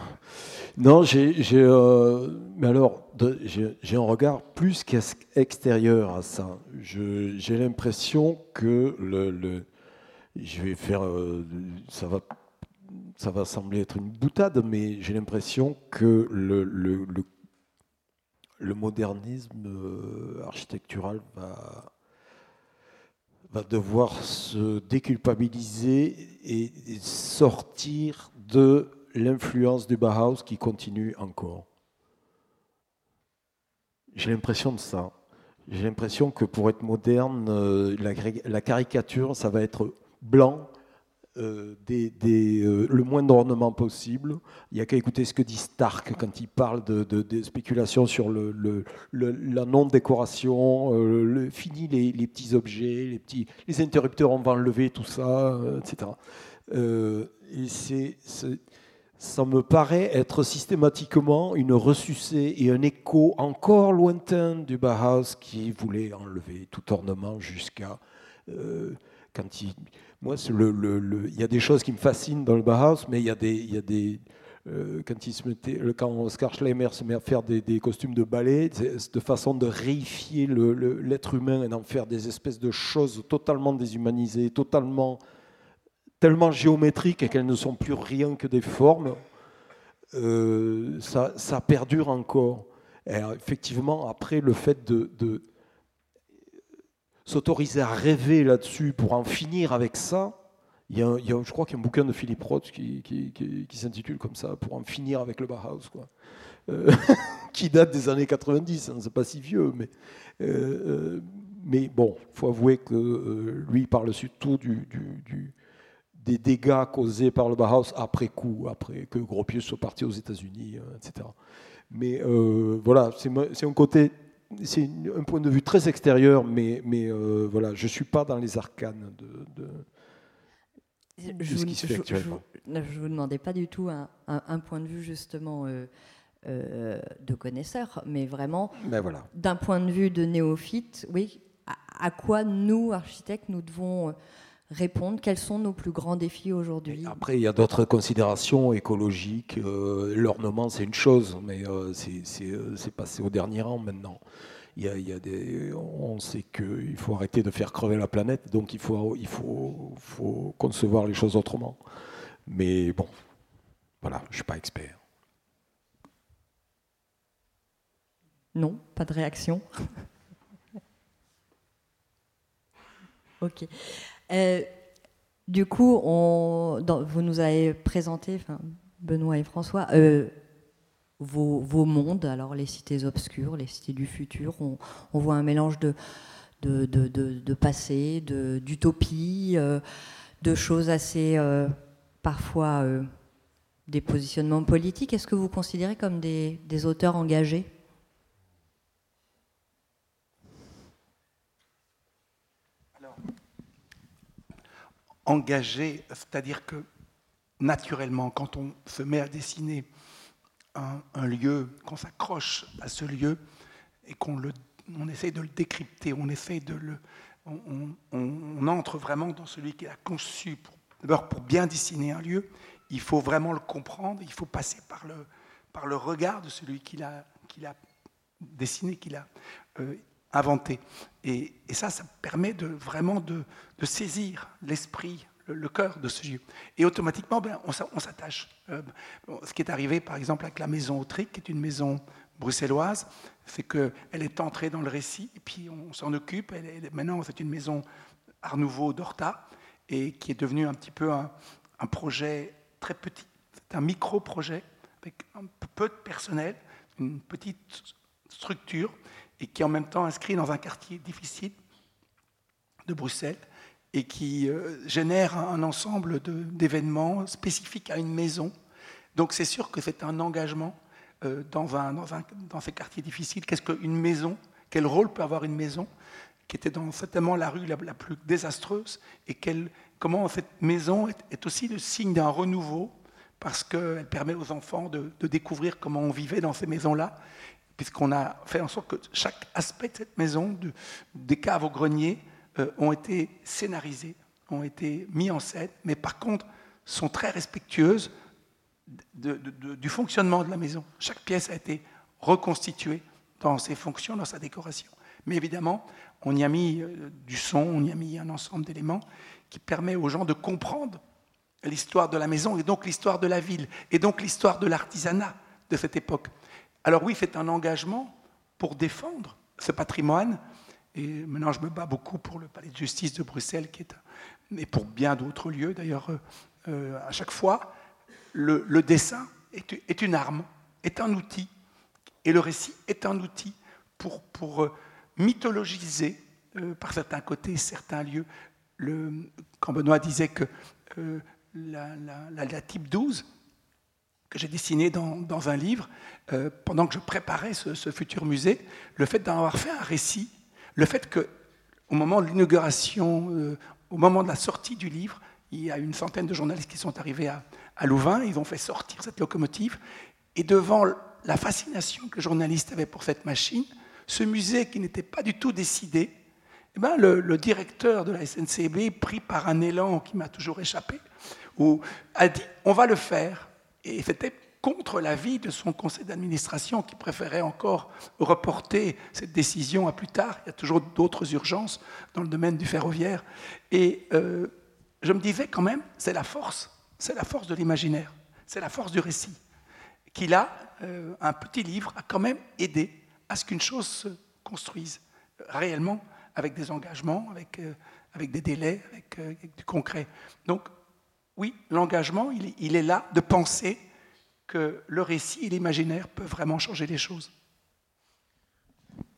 Non, j'ai, euh, mais alors, j'ai un regard plus qu'extérieur à ça. j'ai l'impression que le, je vais faire, euh, ça va, ça va sembler être une boutade, mais j'ai l'impression que le, le, le modernisme architectural va va devoir se déculpabiliser et sortir de l'influence du Bauhaus qui continue encore. J'ai l'impression de ça. J'ai l'impression que pour être moderne, euh, la, caricature, ça va être blanc, euh, euh, le moins d'ornement possible. Il n'y a qu'à écouter ce que dit Stark quand il parle de, de, spéculations sur la non-décoration, euh, fini les, petits objets, les, petits, les interrupteurs, on va enlever tout ça, etc. et c'est, ça me paraît être systématiquement une ressucée et un écho encore lointain du Bauhaus qui voulait enlever tout ornement jusqu'à quand il moi, il y a des choses qui me fascinent dans le Bauhaus, mais il y a des, il y a des euh, quand, il se mettait, quand Oscar Schleimer se met à faire des, costumes de ballet, de façon de réifier l'être humain et d'en faire des espèces de choses totalement déshumanisées, totalement, tellement géométriques qu'elles ne sont plus rien que des formes, euh, ça, perdure encore. effectivement, après, le fait de, s'autoriser à rêver là-dessus pour en finir avec ça, il y, a, je crois qu'il y a un bouquin de Philippe Roth qui, qui, s'intitule comme ça, pour en finir avec le Bauhaus, quoi. Euh, qui date des années 90, hein, c'est pas si vieux, mais, euh, euh, mais bon, il faut avouer que lui parle surtout du, du, des dégâts causés par le Bauhaus après coup, après que Gropius soit parti aux États-Unis, etc. Mais voilà, c'est un côté c'est un point de vue très extérieur, mais, mais voilà, je ne suis pas dans les arcanes de, je, ce qui se fait actuellement. Je ne vous demandais pas du tout un, un, point de vue justement euh, de connaisseurs, mais vraiment ben voilà. d'un point de vue de néophyte, oui, à, quoi nous, architectes, nous devons euh, répondre Quels sont nos plus grands défis aujourd'hui? Après, il y a d'autres considérations écologiques. Euh, l'ornement, c'est une chose, mais c'est passé au dernier rang maintenant. Il y a, il y a des, on sait qu'il faut arrêter de faire crever la planète, donc il faut, il faut, faut concevoir les choses autrement. Mais bon, voilà, je ne suis pas expert. Non, pas de réaction. ok. Euh, du coup, vous nous avez présenté, Benoît et François, euh, vos, mondes, alors les cités obscures, les cités du futur. On, voit un mélange de passé, d'utopie, euh, de choses assez, parfois, des positionnements politiques. Est-ce que vous considérez comme des, des auteurs engagés? Engagé, c'est-à-dire que naturellement, quand on se met à dessiner un, lieu, qu'on s'accroche à ce lieu et qu'on le, on essaye de le décrypter, on essaye de le, on, entre vraiment dans celui qui a conçu. D'abord, pour bien dessiner un lieu, il faut vraiment le comprendre, il faut passer par le, par le regard de celui qui l'a, qui a dessiné, qui l'a euh, inventé. Et, ça, ça permet de, vraiment de, saisir l'esprit, le, cœur de ce lieu. Et automatiquement, ben, on, s'attache. Euh, ce qui est arrivé, par exemple, avec la maison Autric, qui est une maison bruxelloise, c'est qu'elle est entrée dans le récit, et puis on s'en occupe. Elle maintenant, c'est une maison Art Nouveau d'Horta, et qui est devenue un petit peu un, un projet très petit. C'est un micro-projet, avec un peu de personnel, une petite structure, et qui est en même temps inscrit dans un quartier difficile de Bruxelles et qui euh, génère un ensemble d'événements spécifiques à une maison. Donc c'est sûr que c'est un engagement euh, dans, un, dans, un, dans, ces quartiers difficiles. Qu'est-ce qu'une maison? Quel rôle peut avoir une maison qui était certainement la rue la, plus désastreuse et comment cette maison est, aussi le signe d'un renouveau parce qu'elle permet aux enfants de, découvrir comment on vivait dans ces maisons-là puisqu'on a fait en sorte que chaque aspect de cette maison, des caves au grenier, euh, ont été scénarisés, ont été mis en scène, mais par contre sont très respectueuses du fonctionnement de la maison. Chaque pièce a été reconstituée dans ses fonctions, dans sa décoration. Mais évidemment, on y a mis euh, du son, on y a mis un ensemble d'éléments qui permet aux gens de comprendre l'histoire de la maison et donc l'histoire de la ville et donc l'histoire de l'artisanat de cette époque. Alors oui, c'est un engagement pour défendre ce patrimoine. Et maintenant, je me bats beaucoup pour le palais de justice de Bruxelles, qui et pour bien d'autres lieux. D'ailleurs, euh, euh, à chaque fois, le, dessin est, une arme, est un outil, et le récit est un outil pour, pour euh, mythologiser, par certains côtés, certains lieux. Le, quand Benoît disait que la, la type 12 que j'ai dessiné dans, un livre, euh, pendant que je préparais ce, futur musée, le fait d'avoir fait un récit, le fait que au moment de l'inauguration, euh, au moment de la sortie du livre, il y a une centaine de journalistes qui sont arrivés à, Louvain, ils ont fait sortir cette locomotive, et devant la fascination que les journalistes avaient pour cette machine, ce musée qui n'était pas du tout décidé, eh le, le, directeur de la SNCB, pris par un élan qui m'a toujours échappé, a dit on va le faire. Et c'était contre l'avis de son conseil d'administration qui préférait encore reporter cette décision à plus tard. Il y a toujours d'autres urgences dans le domaine du ferroviaire. Et euh, je me disais quand même, c'est la force, c'est la force de l'imaginaire, c'est la force du récit qui là, euh, un petit livre a quand même aidé à ce qu'une chose se construise réellement avec des engagements, avec, euh, avec des délais, avec, du concret. Donc oui, l'engagement, il, est là de penser que le récit et l'imaginaire peuvent vraiment changer les choses.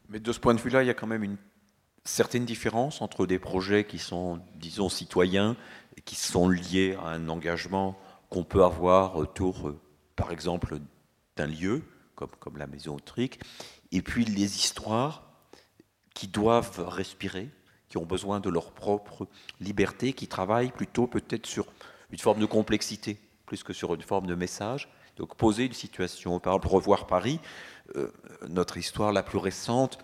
Mais de ce point de vue-là, il y a quand même une certaine différence entre des projets qui sont, disons, citoyens et qui sont liés à un engagement qu'on peut avoir autour, euh, par exemple, d'un lieu, comme, comme la maison Autrique, et puis les histoires qui doivent respirer, qui ont besoin de leur propre liberté, qui travaillent plutôt peut-être sur une forme de complexité, plus que sur une forme de message. Donc poser une situation, par exemple revoir Paris, euh, notre histoire la plus récente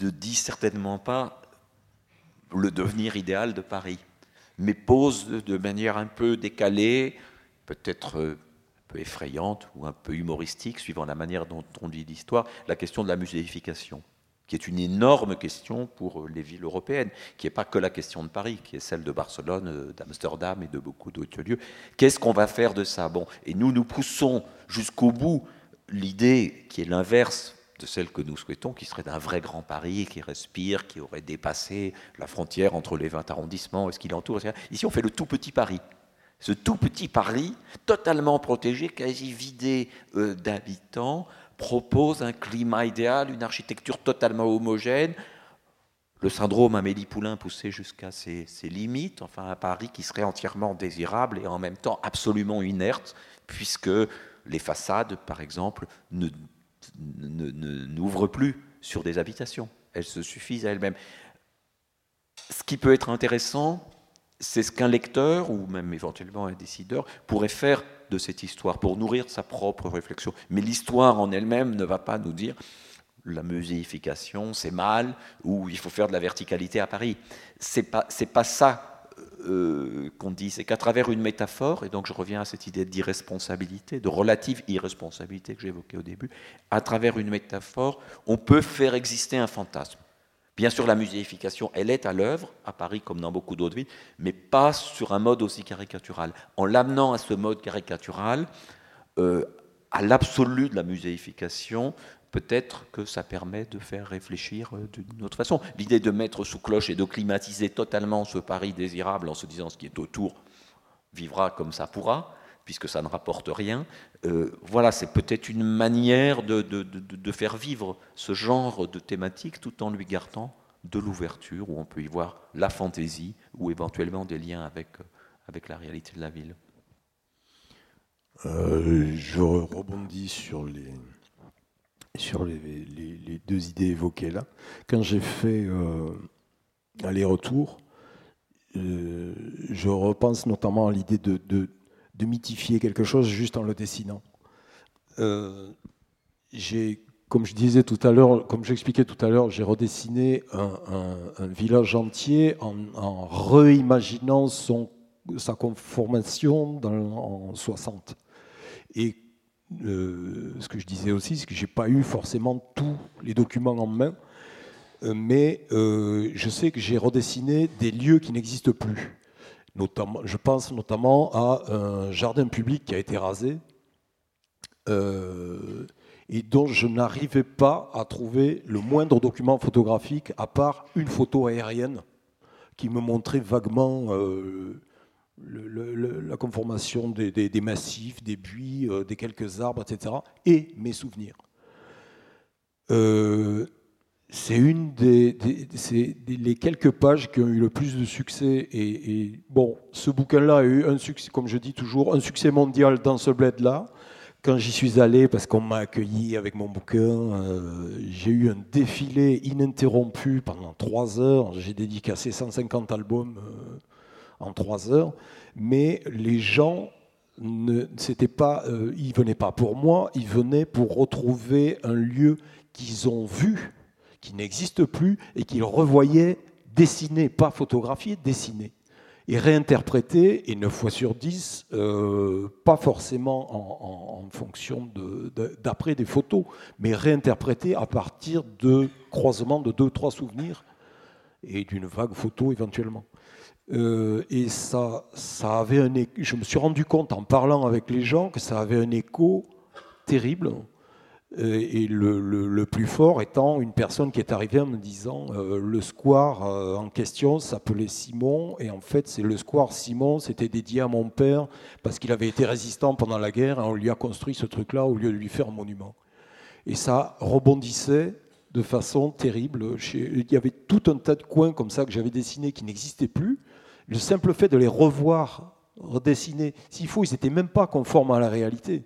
ne dit certainement pas le devenir idéal de Paris, mais pose de manière un peu décalée, peut-être euh, un peu effrayante ou un peu humoristique, suivant la manière dont on dit l'histoire, la question de la muséification qui est une énorme question pour les villes européennes, qui n'est pas que la question de Paris, qui est celle de Barcelone, euh, d'Amsterdam et de beaucoup d'autres lieux. Qu'est-ce qu'on va faire de ça? Bon, et nous, nous poussons jusqu'au bout l'idée qui est l'inverse de celle que nous souhaitons, qui serait d'un vrai grand Paris qui respire, qui aurait dépassé la frontière entre les 20 arrondissements et ce qui l'entoure. Ici, on fait le tout petit Paris. Ce tout petit Paris, totalement protégé, quasi vidé euh, d'habitants, propose un climat idéal, une architecture totalement homogène. Le syndrome Amélie Poulain poussé jusqu'à ses, limites, enfin un Paris qui serait entièrement désirable et en même temps absolument inerte, puisque les façades, par exemple, ne, n'ouvrent plus sur des habitations. Elles se suffisent à elles-mêmes. Ce qui peut être intéressant, c'est ce qu'un lecteur, ou même éventuellement un décideur, pourrait faire de cette histoire pour nourrir sa propre réflexion. Mais l'histoire en elle-même ne va pas nous dire la muséification, c'est mal, ou il faut faire de la verticalité à Paris. C'est pas, pas ça euh, qu'on dit, c'est qu'à travers une métaphore, et donc je reviens à cette idée d'irresponsabilité, de relative irresponsabilité que j'évoquais au début, à travers une métaphore, on peut faire exister un fantasme. Bien sûr, la muséification, elle est à l'œuvre, à Paris comme dans beaucoup d'autres villes, mais pas sur un mode aussi caricatural. En l'amenant à ce mode caricatural, euh, à l'absolu de la muséification, peut-être que ça permet de faire réfléchir euh, d'une autre façon. L'idée de mettre sous cloche et de climatiser totalement ce Paris désirable en se disant ce qui est autour vivra comme ça pourra, puisque ça ne rapporte rien. Euh, voilà, c'est peut-être une manière de, faire vivre ce genre de thématique tout en lui gardant de l'ouverture, où on peut y voir la fantaisie ou éventuellement des liens avec, euh, la réalité de la ville. Euh, je rebondis sur les, deux idées évoquées là. Quand j'ai fait aller-retour, je repense notamment à l'idée de mythifier quelque chose juste en le dessinant. Euh, comme je disais tout à l'heure, comme j'expliquais tout à l'heure, j'ai redessiné un, village entier en, reimaginant son, sa conformation en 60. Et euh, ce que je disais aussi, c'est que j'ai pas eu forcément tous les documents en main, euh, mais je sais que j'ai redessiné des lieux qui n'existent plus je pense notamment à un jardin public qui a été rasé euh, et dont je n'arrivais pas à trouver le moindre document photographique à part une photo aérienne qui me montrait vaguement euh, la conformation des, massifs, des buis, euh, des quelques arbres, etc. et mes souvenirs c'est une des, les quelques pages qui ont eu le plus de succès. Et, bon, ce bouquin-là a eu un succès, comme je dis toujours, un succès mondial dans ce bled-là. Quand j'y suis allé, parce qu'on m'a accueilli avec mon bouquin, euh, j'ai eu un défilé ininterrompu pendant trois heures. J'ai dédicacé 150 albums euh, en trois heures. Mais les gens ne, c'était pas, euh, ils venaient pas pour moi, ils venaient pour retrouver un lieu qu'ils ont vu qui n'existe plus et qu'il revoyait dessiné, pas photographié, dessiné. Et réinterprété, et 9 fois sur 10, euh, pas forcément en, fonction d'après des photos, mais réinterprété à partir de croisements de deux, trois souvenirs et d'une vague photo éventuellement. Euh, et ça, ça avait un je me suis rendu compte en parlant avec les gens que ça avait un écho terribles. Euh, et le, plus fort étant une personne qui est arrivée en me disant euh, le square euh, en question s'appelait Simon et en fait c'est le square Simon c'était dédié à mon père parce qu'il avait été résistant pendant la guerre on lui a construit ce truc là au lieu de lui faire un monument. Et ça rebondissait de façon terrible il y avait tout un tas de coins comme ça que j'avais dessinés qui n'existaient plus. Le simple fait de les revoir redessiner s'il faut ils n'étaient même pas conformes à la réalité.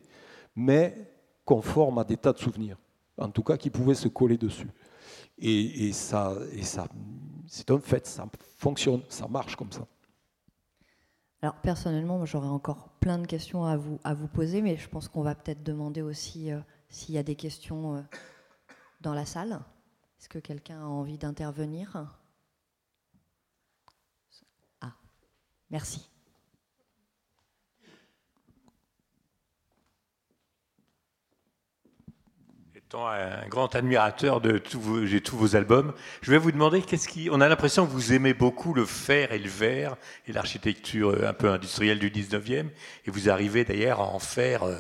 Mais conforme à des tas de souvenirs, en tout cas qui pouvaient se coller dessus. Et, ça, et ça c'est un fait, ça fonctionne, ça marche comme ça. Alors personnellement, j'aurais encore plein de questions à vous, poser, mais je pense qu'on va peut-être demander aussi euh, s'il y a des questions euh, dans la salle. Est-ce que quelqu'un a envie d'intervenir? Ah, merci. Un grand admirateur de tous vos, tous vos albums, je vais vous demander qu'est-ce qui. On a l'impression que vous aimez beaucoup le fer et le verre et l'architecture euh, un peu industrielle du 19e, et vous arrivez d'ailleurs à en faire euh,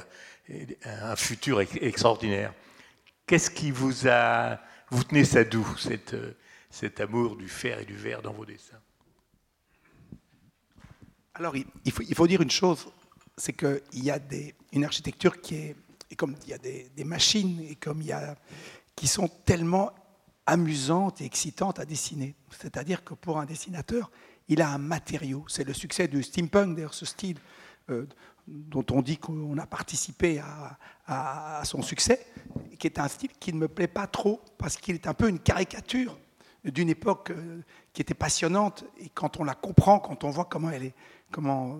un futur extraordinaire. Qu'est-ce qui vous a. Vous tenez ça d'où, cette, euh, cet amour du fer et du verre dans vos dessins? Alors, il faut, il faut dire une chose c'est qu'il y a des, une architecture qui est et comme il y a des, machines et comme il y a, qui sont tellement amusantes et excitantes à dessiner. C'est-à-dire que pour un dessinateur, il a un matériau. C'est le succès du steampunk, d'ailleurs, ce style euh, dont on dit qu'on a participé à, son succès, qui est un style qui ne me plaît pas trop parce qu'il est un peu une caricature d'une époque euh, qui était passionnante. Et quand on la comprend, quand on voit comment elle est, comment,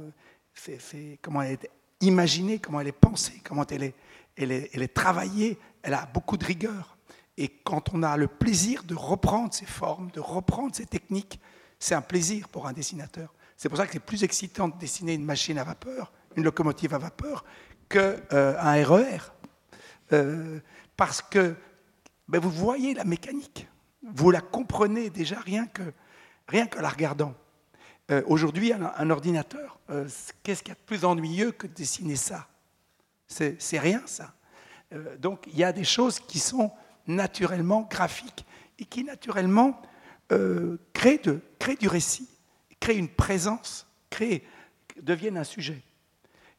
euh, comment elle est imaginée, comment elle est pensée, comment elle est, elle est, travaillée, elle a beaucoup de rigueur. Et quand on a le plaisir de reprendre ces formes, de reprendre ces techniques, c'est un plaisir pour un dessinateur. C'est pour ça que c'est plus excitant de dessiner une machine à vapeur, une locomotive à vapeur, qu'un euh, RER. Euh, parce que ben, vous voyez la mécanique, vous la comprenez déjà rien que, rien que la regardant. Euh, aujourd'hui, un, un, ordinateur, qu'est-ce qu'il y a de plus ennuyeux que de dessiner ça? C'est rien ça. Euh, donc il y a des choses qui sont naturellement graphiques et qui naturellement euh, créent, du récit, créent une présence, deviennent un sujet.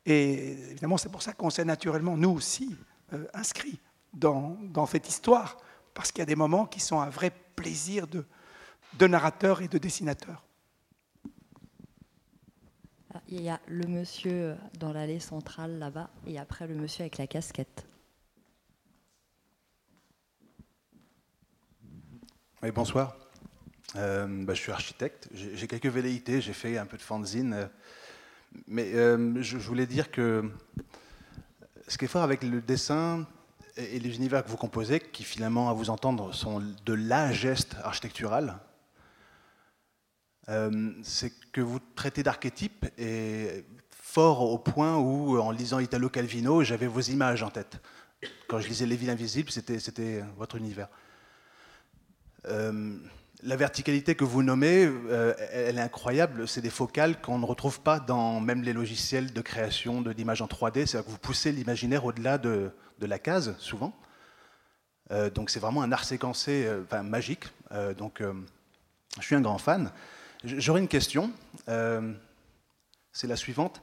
Et évidemment, c'est pour ça qu'on s'est naturellement, nous aussi, euh, inscrits dans, cette histoire, parce qu'il y a des moments qui sont un vrai plaisir de narrateur et de dessinateur. Il y a le monsieur dans l'allée centrale là-bas et après le monsieur avec la casquette. Oui, bonsoir. Euh, bah, je suis architecte. J'ai quelques velléités. J'ai fait un peu de fanzine. Euh, mais euh, je, voulais dire que ce qui est fort avec le dessin et les univers que vous composez, qui finalement, à vous entendre, sont de la geste architectural, euh, c'est que vous traitez d'archétypes et fort au point où, en lisant Italo Calvino, j'avais vos images en tête. Quand je lisais Les villes invisibles, c'était votre univers. Euh, la verticalité que vous nommez, euh, elle est incroyable. C'est des focales qu'on ne retrouve pas dans même les logiciels de création d'images en 3D. C'est-à-dire que vous poussez l'imaginaire au-delà de, la case, souvent. donc c'est vraiment un art séquencé enfin, magique. donc je suis un grand fan. J'aurais une question. Euh, c'est la suivante.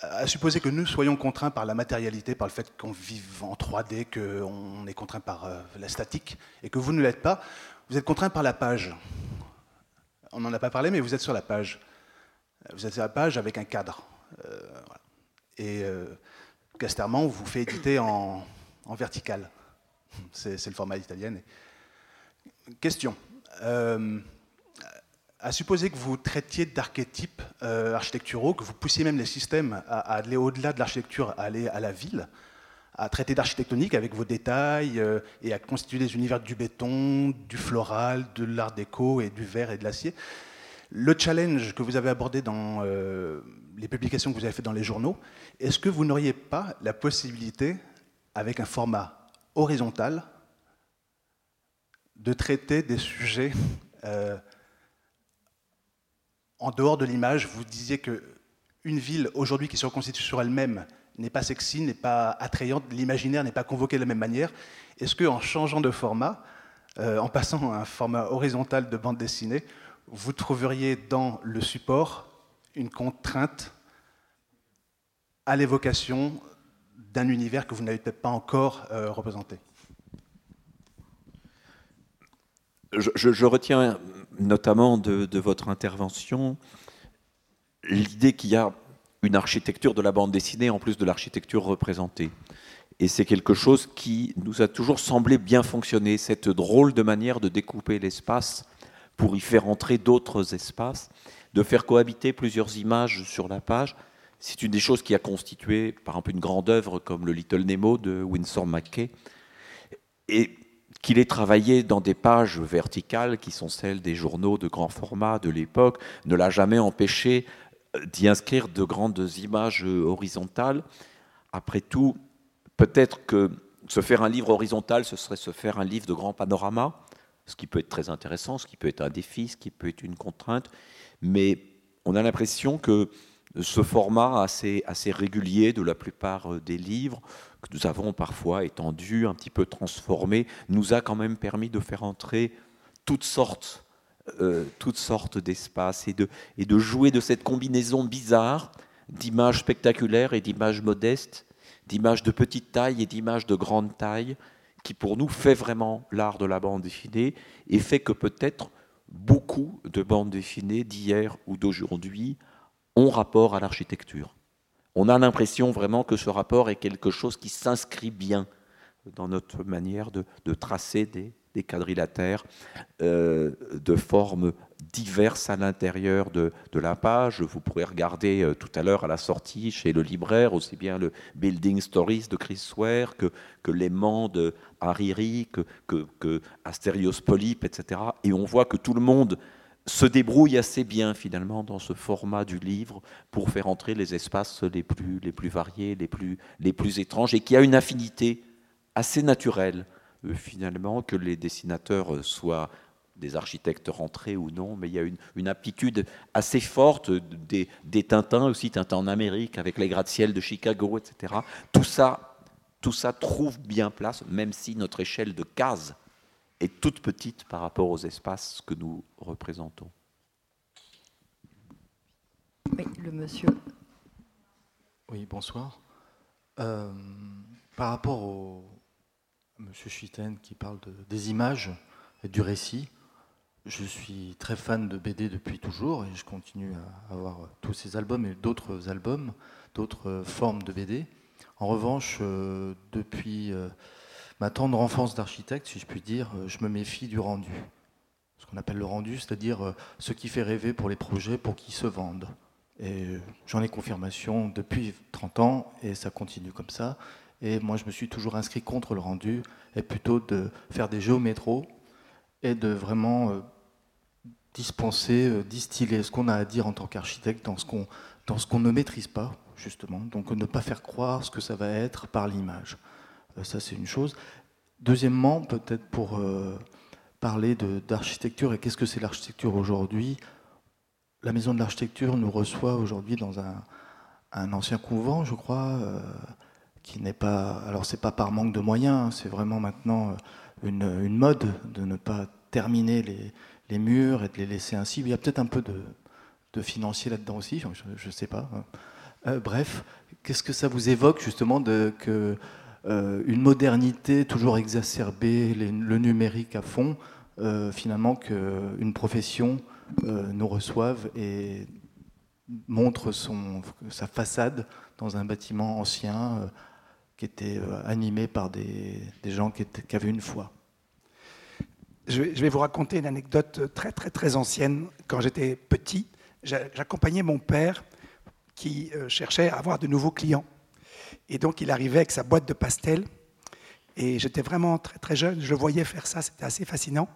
À supposer que nous soyons contraints par la matérialité, par le fait qu'on vive en 3D, qu'on est contraint par euh, la statique, et que vous ne l'êtes pas, vous êtes contraint par la page. On n'en a pas parlé, mais vous êtes sur la page. Vous êtes sur la page avec un cadre. Euh, et Casterman vous fait éditer en, en vertical. C'est le format italien. Question à supposer que vous traitiez d'archétypes euh, architecturaux, que vous poussiez même les systèmes à, aller au-delà de l'architecture, à aller à la ville, à traiter d'architectonique avec vos détails euh, et à constituer des univers du béton, du floral, de l'art déco et du verre et de l'acier. Le challenge que vous avez abordé dans euh, les publications que vous avez faites dans les journaux, est-ce que vous n'auriez pas la possibilité, avec un format horizontal, de traiter des sujets en dehors de l'image, vous disiez que une ville aujourd'hui qui se reconstitue sur elle-même n'est pas sexy, n'est pas attrayante, l'imaginaire n'est pas convoqué de la même manière. Est-ce qu'en changeant de format, euh, en passant à un format horizontal de bande dessinée, vous trouveriez dans le support une contrainte à l'évocation d'un univers que vous n'avez peut-être pas encore euh, représenté? Je, retiens notamment de, de votre intervention l'idée qu'il y a une architecture de la bande dessinée en plus de l'architecture représentée. Et c'est quelque chose qui nous a toujours semblé bien fonctionner, cette drôle de manière de découper l'espace pour y faire entrer d'autres espaces, de faire cohabiter plusieurs images sur la page. C'est une des choses qui a constitué, par exemple, une grande œuvre comme le Little Nemo de Winsor McKay, et qu'il ait travaillé dans des pages verticales qui sont celles des journaux de grand format de l'époque, ne l'a jamais empêché d'y inscrire de grandes images horizontales. Après tout, peut-être que se faire un livre horizontal, ce serait se faire un livre de grand panorama, ce qui peut être très intéressant, ce qui peut être un défi, ce qui peut être une contrainte, mais on a l'impression que ce format assez, régulier de la plupart des livres, que nous avons parfois étendu, un petit peu transformé, nous a quand même permis de faire entrer toutes sortes euh, d'espaces et de, et de jouer de cette combinaison bizarre d'images spectaculaires et d'images modestes, d'images de petite taille et d'images de grande taille, qui pour nous fait vraiment l'art de la bande dessinée et fait que peut-être beaucoup de bandes dessinées d'hier ou d'aujourd'hui ont rapport à l'architecture. On a l'impression vraiment que ce rapport est quelque chose qui s'inscrit bien dans notre manière de, tracer des, quadrilatères euh, de formes diverses à l'intérieur de, la page. Vous pourrez regarder euh, tout à l'heure à la sortie chez le libraire aussi bien le Building Stories de Chris Ware que, que l'aimant de Hariri, que, que, que Asterios Polype, etc. Et on voit que tout le monde se débrouille assez bien finalement dans ce format du livre pour faire entrer les espaces les plus, les plus variés, les plus, les plus étranges, et qui a une affinité assez naturelle euh, finalement que les dessinateurs euh, soient des architectes rentrés ou non, mais il y a une, aptitude assez forte des, des, Tintins, aussi Tintin en Amérique, avec les gratte-ciel de Chicago, etc. Tout ça, tout ça trouve bien place, même si notre échelle de case est toute petite par rapport aux espaces que nous représentons. Oui, le monsieur. Oui, bonsoir. Euh, par rapport au, Monsieur Chiten qui parle des images et du récit. Je suis très fan de BD depuis toujours et je continue à avoir tous ces albums et d'autres albums, d'autres formes de BD. En revanche, euh, depuis euh, ma tendre enfance d'architecte, si je puis dire, euh, je me méfie du rendu. Ce qu'on appelle le rendu, c'est-à-dire ce qui fait rêver pour les projets pour qu'ils se vendent. Et j'en ai confirmation depuis 30 ans et ça continue comme ça. Et moi, je me suis toujours inscrit contre le rendu, et plutôt de faire des jeux au métro et de vraiment euh, dispenser, euh, distiller ce qu'on a à dire en tant qu'architecte dans ce qu'on dans ce qu'on ne maîtrise pas, justement. Donc ne pas faire croire ce que ça va être par l'image. Euh, ça, c'est une chose. Deuxièmement, peut-être pour parler d'architecture et qu'est-ce que c'est l'architecture aujourd'hui, la maison de l'architecture nous reçoit aujourd'hui dans un, ancien couvent, je crois qui n'est pas. Alors, c'est pas par manque de moyens, hein, c'est vraiment maintenant euh, une, mode de ne pas terminer les, murs et de les laisser ainsi. Il y a peut-être un peu de, financier là-dedans aussi, je ne sais pas. Hein. Euh, bref, qu'est-ce que ça vous évoque justement de que euh, une modernité toujours exacerbée, le numérique à fond, finalement qu'une profession nous reçoive et montre son, sa façade dans un bâtiment ancien qui était euh, animé par des, gens qui, étaient, qui, avaient une foi. Je vais, vous raconter une anecdote très très très ancienne. Quand j'étais petit, j'accompagnais mon père qui euh, cherchait à avoir de nouveaux clients. Et donc il arrivait avec sa boîte de pastels. Et j'étais vraiment très très jeune, je le voyais faire ça, c'était assez fascinant.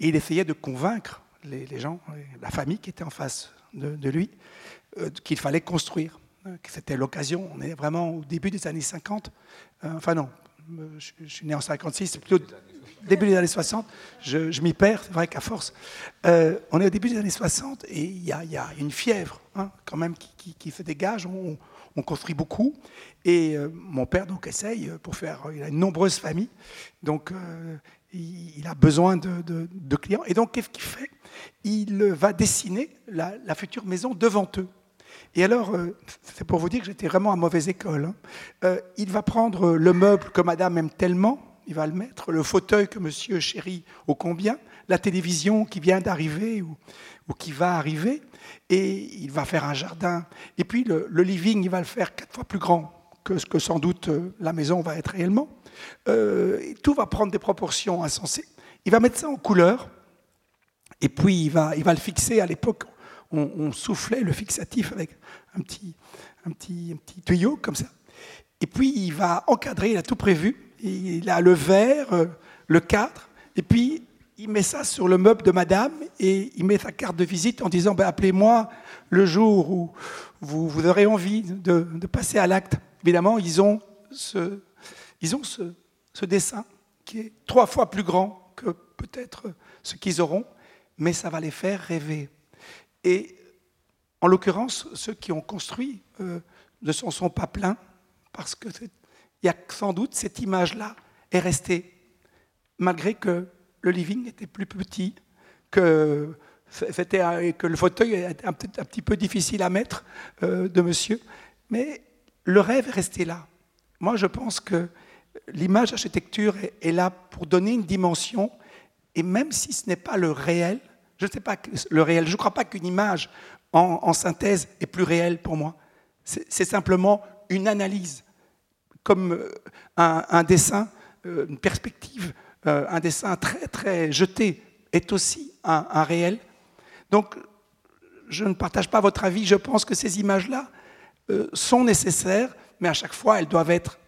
Et il essayait de convaincre les, gens, la famille qui était en face de, lui, euh, qu'il fallait construire. C'était l'occasion, on est vraiment au début des années 50, euh, enfin non, je, suis né en 56, c'est plutôt début des années 60. Je, m'y perds, c'est vrai qu'à force. on est au début des années 60 et il y, a, une fièvre hein, quand même qui, gages. On, on construit beaucoup. Et mon père donc essaye pour faire. Il a une nombreuse famille, donc il, a besoin de, clients. Et donc qu'est-ce qu'il fait? Il va dessiner la, future maison devant eux. Et alors, euh, c'est pour vous dire que j'étais vraiment à mauvaise école. Hein. Euh, il va prendre le meuble que madame aime tellement, il va le mettre, le fauteuil que monsieur chérit au combien, la télévision qui vient d'arriver ou, qui va arriver, et il va faire un jardin. Et puis le, living, il va le faire quatre fois plus grand que ce que sans doute euh, la maison va être réellement. tout va prendre des proportions insensées. Il va mettre ça en couleur, et puis il va, il va le fixer à l'époque on, soufflait le fixatif avec un petit, un, petit, petit tuyau comme ça. Et puis il va encadrer, il a tout prévu. Il a le verre, euh, le cadre, et puis il met ça sur le meuble de madame et il met sa carte de visite en disant ben, Appelez-moi le jour où vous, vous aurez envie de, passer à l'acte. Évidemment, ils ont, ce, dessin qui est trois fois plus grand que peut-être ce qu'ils auront, mais ça va les faire rêver. Et en l'occurrence, ceux qui ont construit euh, ne s'en sont pas plaints parce que il y a sans doute cette image-là est restée, malgré que le living était plus petit, que, c'était, que le fauteuil était un, petit peu difficile à mettre euh, de monsieur, mais le rêve est resté là. Moi, je pense que l'image architecture est là pour donner une dimension, et même si ce n'est pas le réel, je ne sais pas le réel. Je ne crois pas qu'une image en, synthèse est plus réelle pour moi. C'est simplement une analyse, comme euh, un, dessin, euh, une perspective, euh, un dessin très très jeté est aussi un, réel. Donc, je ne partage pas votre avis. Je pense que ces images-là sont nécessaires, mais à chaque fois, elles doivent être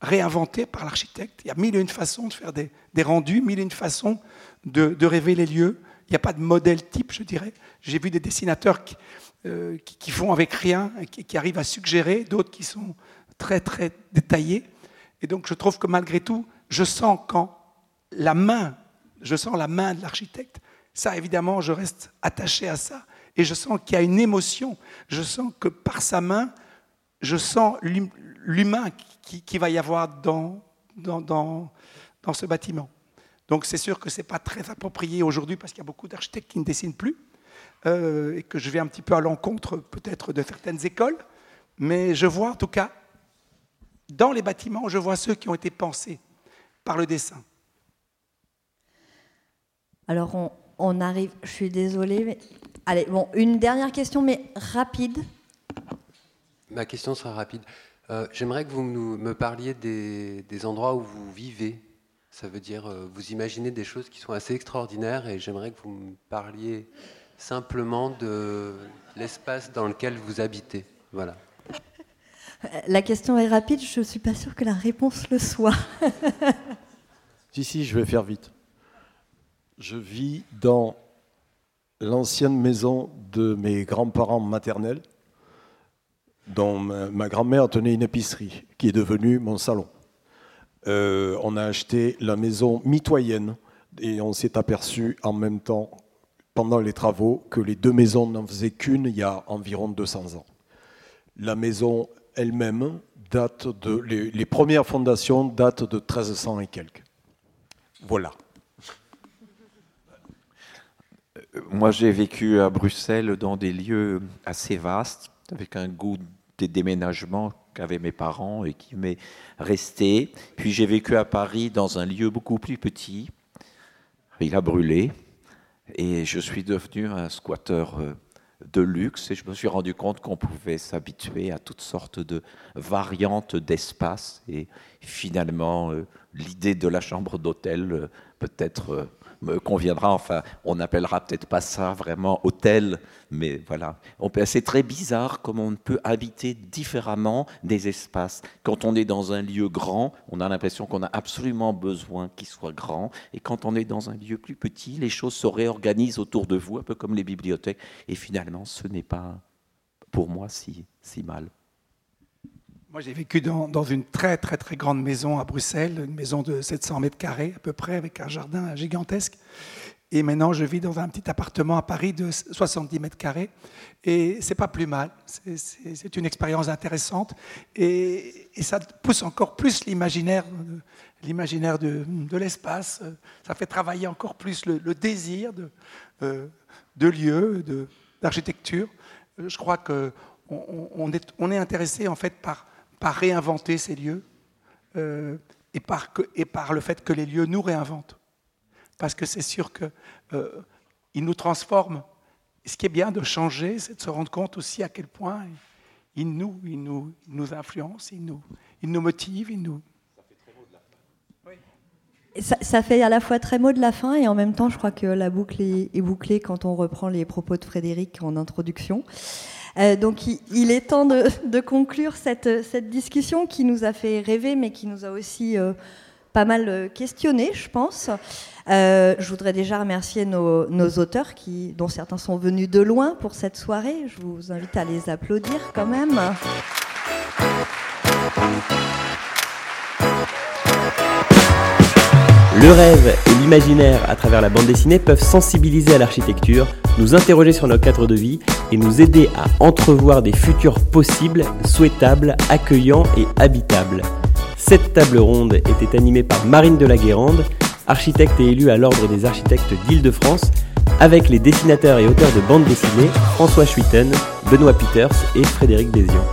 réinventées par l'architecte. Il y a mille et une façons de faire des, rendus, mille et une façons de, rêver les lieux. Il n'y a pas de modèle type, je dirais. J'ai vu des dessinateurs qui, font avec rien, qui arrivent à suggérer, d'autres qui sont très très détaillés. Et donc je trouve que malgré tout, je sens quand la main, je sens la main de l'architecte, ça évidemment, je reste attaché à ça. Et je sens qu'il y a une émotion. Je sens que par sa main, je sens l'humain qui, va y avoir dans, dans, dans, dans ce bâtiment. Donc c'est sûr que ce n'est pas très approprié aujourd'hui parce qu'il y a beaucoup d'architectes qui ne dessinent plus euh, et que je vais un petit peu à l'encontre peut-être de certaines écoles. Mais je vois en tout cas, dans les bâtiments, je vois ceux qui ont été pensés par le dessin. Alors on, arrive, je suis désolée, mais... Allez, bon, une dernière question, mais rapide. Ma question sera rapide. Euh, j'aimerais que vous me parliez des endroits où vous vivez ça veut dire, euh, vous imaginez des choses qui sont assez extraordinaires et j'aimerais que vous me parliez simplement de l'espace dans lequel vous habitez. Voilà. La question est rapide, je ne suis pas sûre que la réponse le soit. si, si, je vais faire vite. Je vis dans l'ancienne maison de mes grands-parents maternels, dont ma grand-mère tenait une épicerie, qui est devenue mon salon. Euh, on a acheté la maison mitoyenne et on s'est aperçu en même temps, pendant les travaux, que les deux maisons n'en faisaient qu'une il y a environ 200 ans. La maison elle-même date de. Les, premières fondations datent de 1300 et quelques. Voilà. Moi, j'ai vécu à Bruxelles dans des lieux assez vastes, avec un goût des déménagements qu'avaient mes parents et qui m'est resté. Puis j'ai vécu à Paris dans un lieu beaucoup plus petit. Il a brûlé et je suis devenu un squatteur euh, de luxe et je me suis rendu compte qu'on pouvait s'habituer à toutes sortes de variantes d'espace. Et finalement euh, l'idée de la chambre d'hôtel euh, peut-être me conviendra. Enfin, on n'appellera peut-être pas ça vraiment hôtel, mais voilà. C'est très bizarre comment on peut habiter différemment des espaces. Quand on est dans un lieu grand, on a l'impression qu'on a absolument besoin qu'il soit grand. Et quand on est dans un lieu plus petit, les choses se réorganisent autour de vous, un peu comme les bibliothèques. Et finalement, ce n'est pas, pour moi, si, si mal. Moi, j'ai vécu dans, une très, très, très grande maison à Bruxelles, une maison de 700 mètres carrés à peu près, avec un jardin gigantesque. Et maintenant, je vis dans un petit appartement à Paris de 70 mètres carrés. Et c'est pas plus mal. C'est une expérience intéressante. Et, ça pousse encore plus l'imaginaire, de, l'espace. Ça fait travailler encore plus le, désir de, euh, de lieux, d'architecture. Je crois est, on est intéressé en fait par par réinventer ces lieux euh, et, par et, le fait que les lieux nous réinventent. Parce que c'est sûr qu'ils euh, nous transforment. ce qui est bien de changer, c'est de se rendre compte aussi à quel point ils nous, ils nous, nous influencent, ils nous, ils nous motivent, ils nous... Ça, ça, fait à la fois très mot de la fin et en même temps, je crois que la boucle est bouclée quand on reprend les propos de Frédéric en introduction. Euh, donc il, est temps de, conclure cette, discussion qui nous a fait rêver, mais qui nous a aussi euh, pas mal euh, questionné, je pense. je voudrais déjà remercier nos, auteurs, dont certains sont venus de loin pour cette soirée. Je vous invite à les applaudir quand même. Le rêve et l'imaginaire à travers la bande dessinée peuvent sensibiliser à l'architecture, nous interroger sur nos cadres de vie et nous aider à entrevoir des futurs possibles, souhaitables, accueillants et habitables. Cette table ronde était animée par Marine de la Guérande, architecte et élue à l'Ordre des architectes d'Île-de-France, avec les dessinateurs et auteurs de bande dessinée François Schuiten, Benoît Peters et Frédéric Bézion.